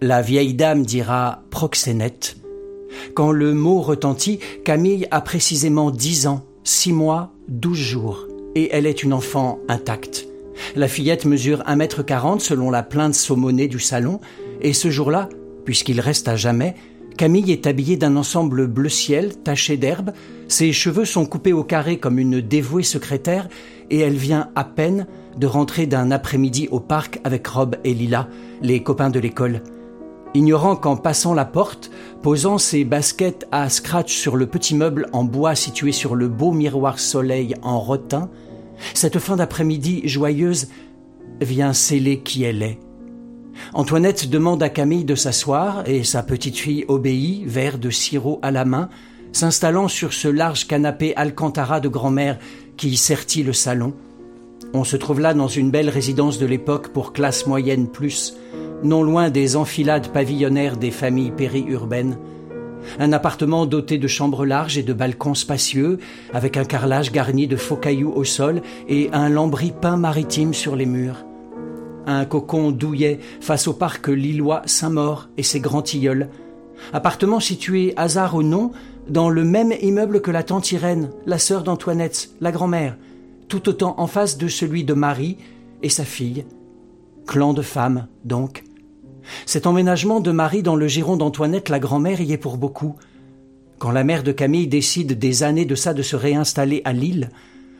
S14: La vieille dame dira proxénète. Quand le mot retentit, Camille a précisément dix ans, six mois, douze jours. Et elle est une enfant intacte. La fillette mesure un mètre quarante selon la plainte saumonée du salon, et ce jour-là, puisqu'il reste à jamais, Camille est habillée d'un ensemble bleu ciel taché d'herbe, ses cheveux sont coupés au carré comme une dévouée secrétaire, et elle vient à peine de rentrer d'un après-midi au parc avec Rob et Lila, les copains de l'école. Ignorant qu'en passant la porte, posant ses baskets à scratch sur le petit meuble en bois situé sur le beau miroir soleil en rotin, cette fin d'après-midi joyeuse vient sceller qui elle est. Antoinette demande à Camille de s'asseoir et sa petite fille obéit, verre de sirop à la main, s'installant sur ce large canapé Alcantara de grand-mère qui sertit le salon. On se trouve là dans une belle résidence de l'époque pour classe moyenne plus, non loin des enfilades pavillonnaires des familles périurbaines. Un appartement doté de chambres larges et de balcons spacieux, avec un carrelage garni de faux cailloux au sol et un lambris peint maritime sur les murs un cocon douillet face au parc lillois Saint-Maur et ses grands tilleuls. Appartement situé, hasard ou non, dans le même immeuble que la tante Irène, la sœur d'Antoinette, la grand-mère, tout autant en face de celui de Marie et sa fille. Clan de femmes, donc. Cet emménagement de Marie dans le giron d'Antoinette, la grand-mère, y est pour beaucoup. Quand la mère de Camille décide des années de ça de se réinstaller à Lille,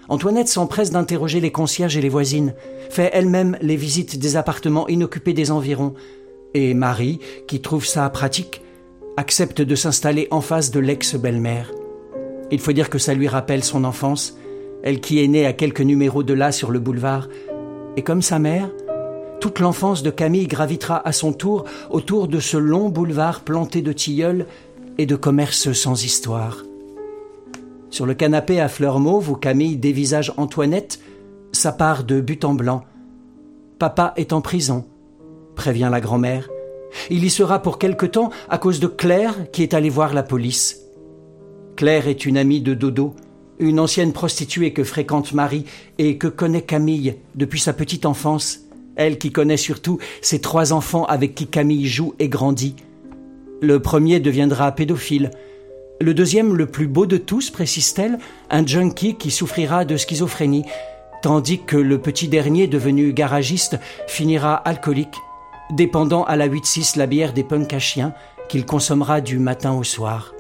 S14: Antoinette s'empresse d'interroger les concierges et les voisines, fait elle-même les visites des appartements inoccupés des environs, et Marie, qui trouve ça pratique, accepte de s'installer en face de l'ex-belle-mère. Il faut dire que ça lui rappelle son enfance, elle qui est née à quelques numéros de là sur le boulevard, et comme sa mère, toute l'enfance de Camille gravitera à son tour autour de ce long boulevard planté de tilleuls et de commerces sans histoire. Sur le canapé à fleurs mauves où Camille dévisage Antoinette, sa part de but en blanc. Papa est en prison, prévient la grand-mère. Il y sera pour quelque temps à cause de Claire qui est allée voir la police. Claire est une amie de Dodo, une ancienne prostituée que fréquente Marie et que connaît Camille depuis sa petite enfance, elle qui connaît surtout ses trois enfants avec qui Camille joue et grandit. Le premier deviendra pédophile, le deuxième, le plus beau de tous, précise-t-elle, un junkie qui souffrira de schizophrénie, tandis que le petit dernier, devenu garagiste, finira alcoolique, dépendant à la 8-6 la bière des punks à chiens qu'il consommera du matin au soir.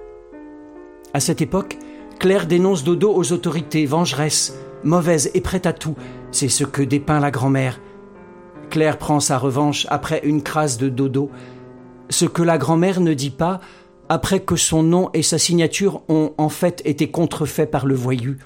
S14: À cette époque, Claire dénonce Dodo aux autorités, vengeresse, mauvaise et prête à tout. C'est ce que dépeint la grand-mère. Claire prend sa revanche après une crasse de Dodo. Ce que la grand-mère ne dit pas, après que son nom et sa signature ont en fait été contrefaits par le voyou.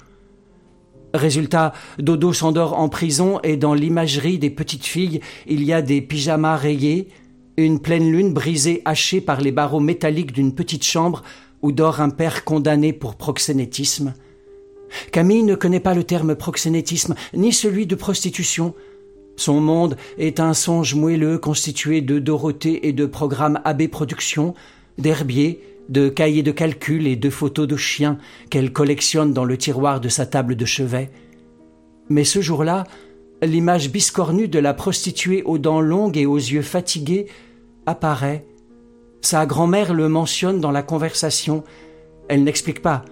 S14: Résultat, Dodo s'endort en prison et dans l'imagerie des petites filles, il y a des pyjamas rayés, une pleine lune brisée hachée par les barreaux métalliques d'une petite chambre où dort un père condamné pour proxénétisme. Camille ne connaît pas le terme proxénétisme, ni celui de prostitution. Son monde est un songe moelleux constitué de Dorothée et de programmes AB Productions, d'herbiers, de cahiers de calcul et de photos de chiens qu'elle collectionne dans le tiroir de sa table de chevet. Mais ce jour-là, l'image biscornue de la prostituée aux dents longues et aux yeux fatigués apparaît, Sa grand-mère le mentionne dans la conversation. Elle n'explique pas,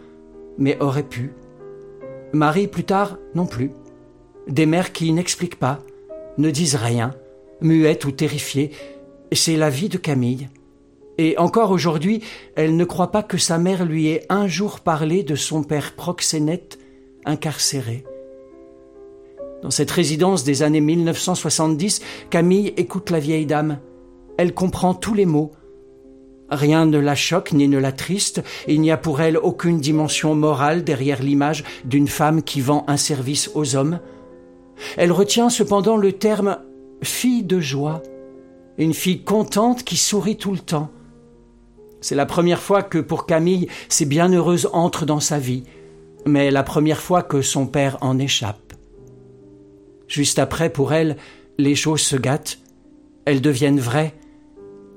S14: mais aurait pu. Marie, plus tard, non plus. Des mères qui n'expliquent pas, ne disent rien, muettes ou terrifiées. C'est la vie de Camille. Et encore aujourd'hui, elle ne croit pas que sa mère lui ait un jour parlé de son père proxénète incarcéré. Dans cette résidence des années 1970, Camille écoute la vieille dame. Elle comprend tous les mots. Rien ne la choque ni ne la triste, il n'y a pour elle aucune dimension morale derrière l'image d'une femme qui vend un service aux hommes. Elle retient cependant le terme fille de joie, une fille contente qui sourit tout le temps. C'est la première fois que pour Camille ces bienheureuses entrent dans sa vie, mais la première fois que son père en échappe. Juste après, pour elle, les choses se gâtent, elles deviennent vraies,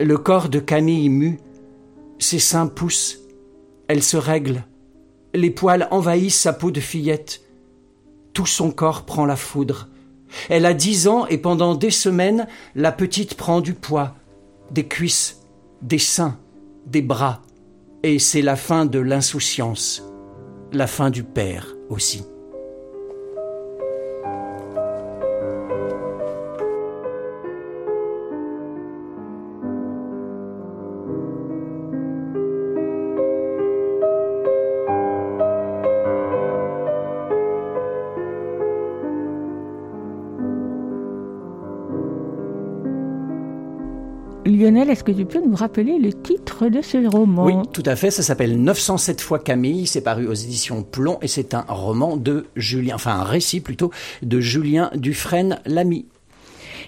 S14: le corps de Camille mue, ses seins poussent, elle se règle, les poils envahissent sa peau de fillette, tout son corps prend la foudre. Elle a dix ans et pendant des semaines, la petite prend du poids, des cuisses, des seins, des bras, et c'est la fin de l'insouciance, la fin du père aussi.
S2: Lionel, est-ce que tu peux nous rappeler le titre de ce roman
S14: Oui, tout à fait. Ça s'appelle 907 fois Camille. C'est paru aux éditions Plomb et c'est un roman de Julien, enfin un récit plutôt, de Julien Dufresne Lamy.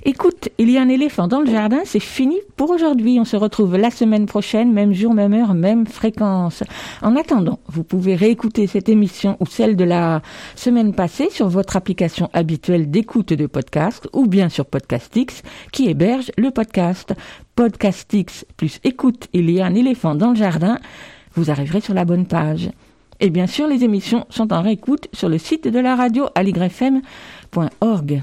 S2: Écoute, il y a un éléphant dans le jardin, c'est fini pour aujourd'hui. On se retrouve la semaine prochaine, même jour, même heure, même fréquence. En attendant, vous pouvez réécouter cette émission ou celle de la semaine passée sur votre application habituelle d'écoute de podcast ou bien sur Podcastix qui héberge le podcast. Podcastix plus écoute, il y a un éléphant dans le jardin, vous arriverez sur la bonne page. Et bien sûr, les émissions sont en réécoute sur le site de la radio aligrefm.org.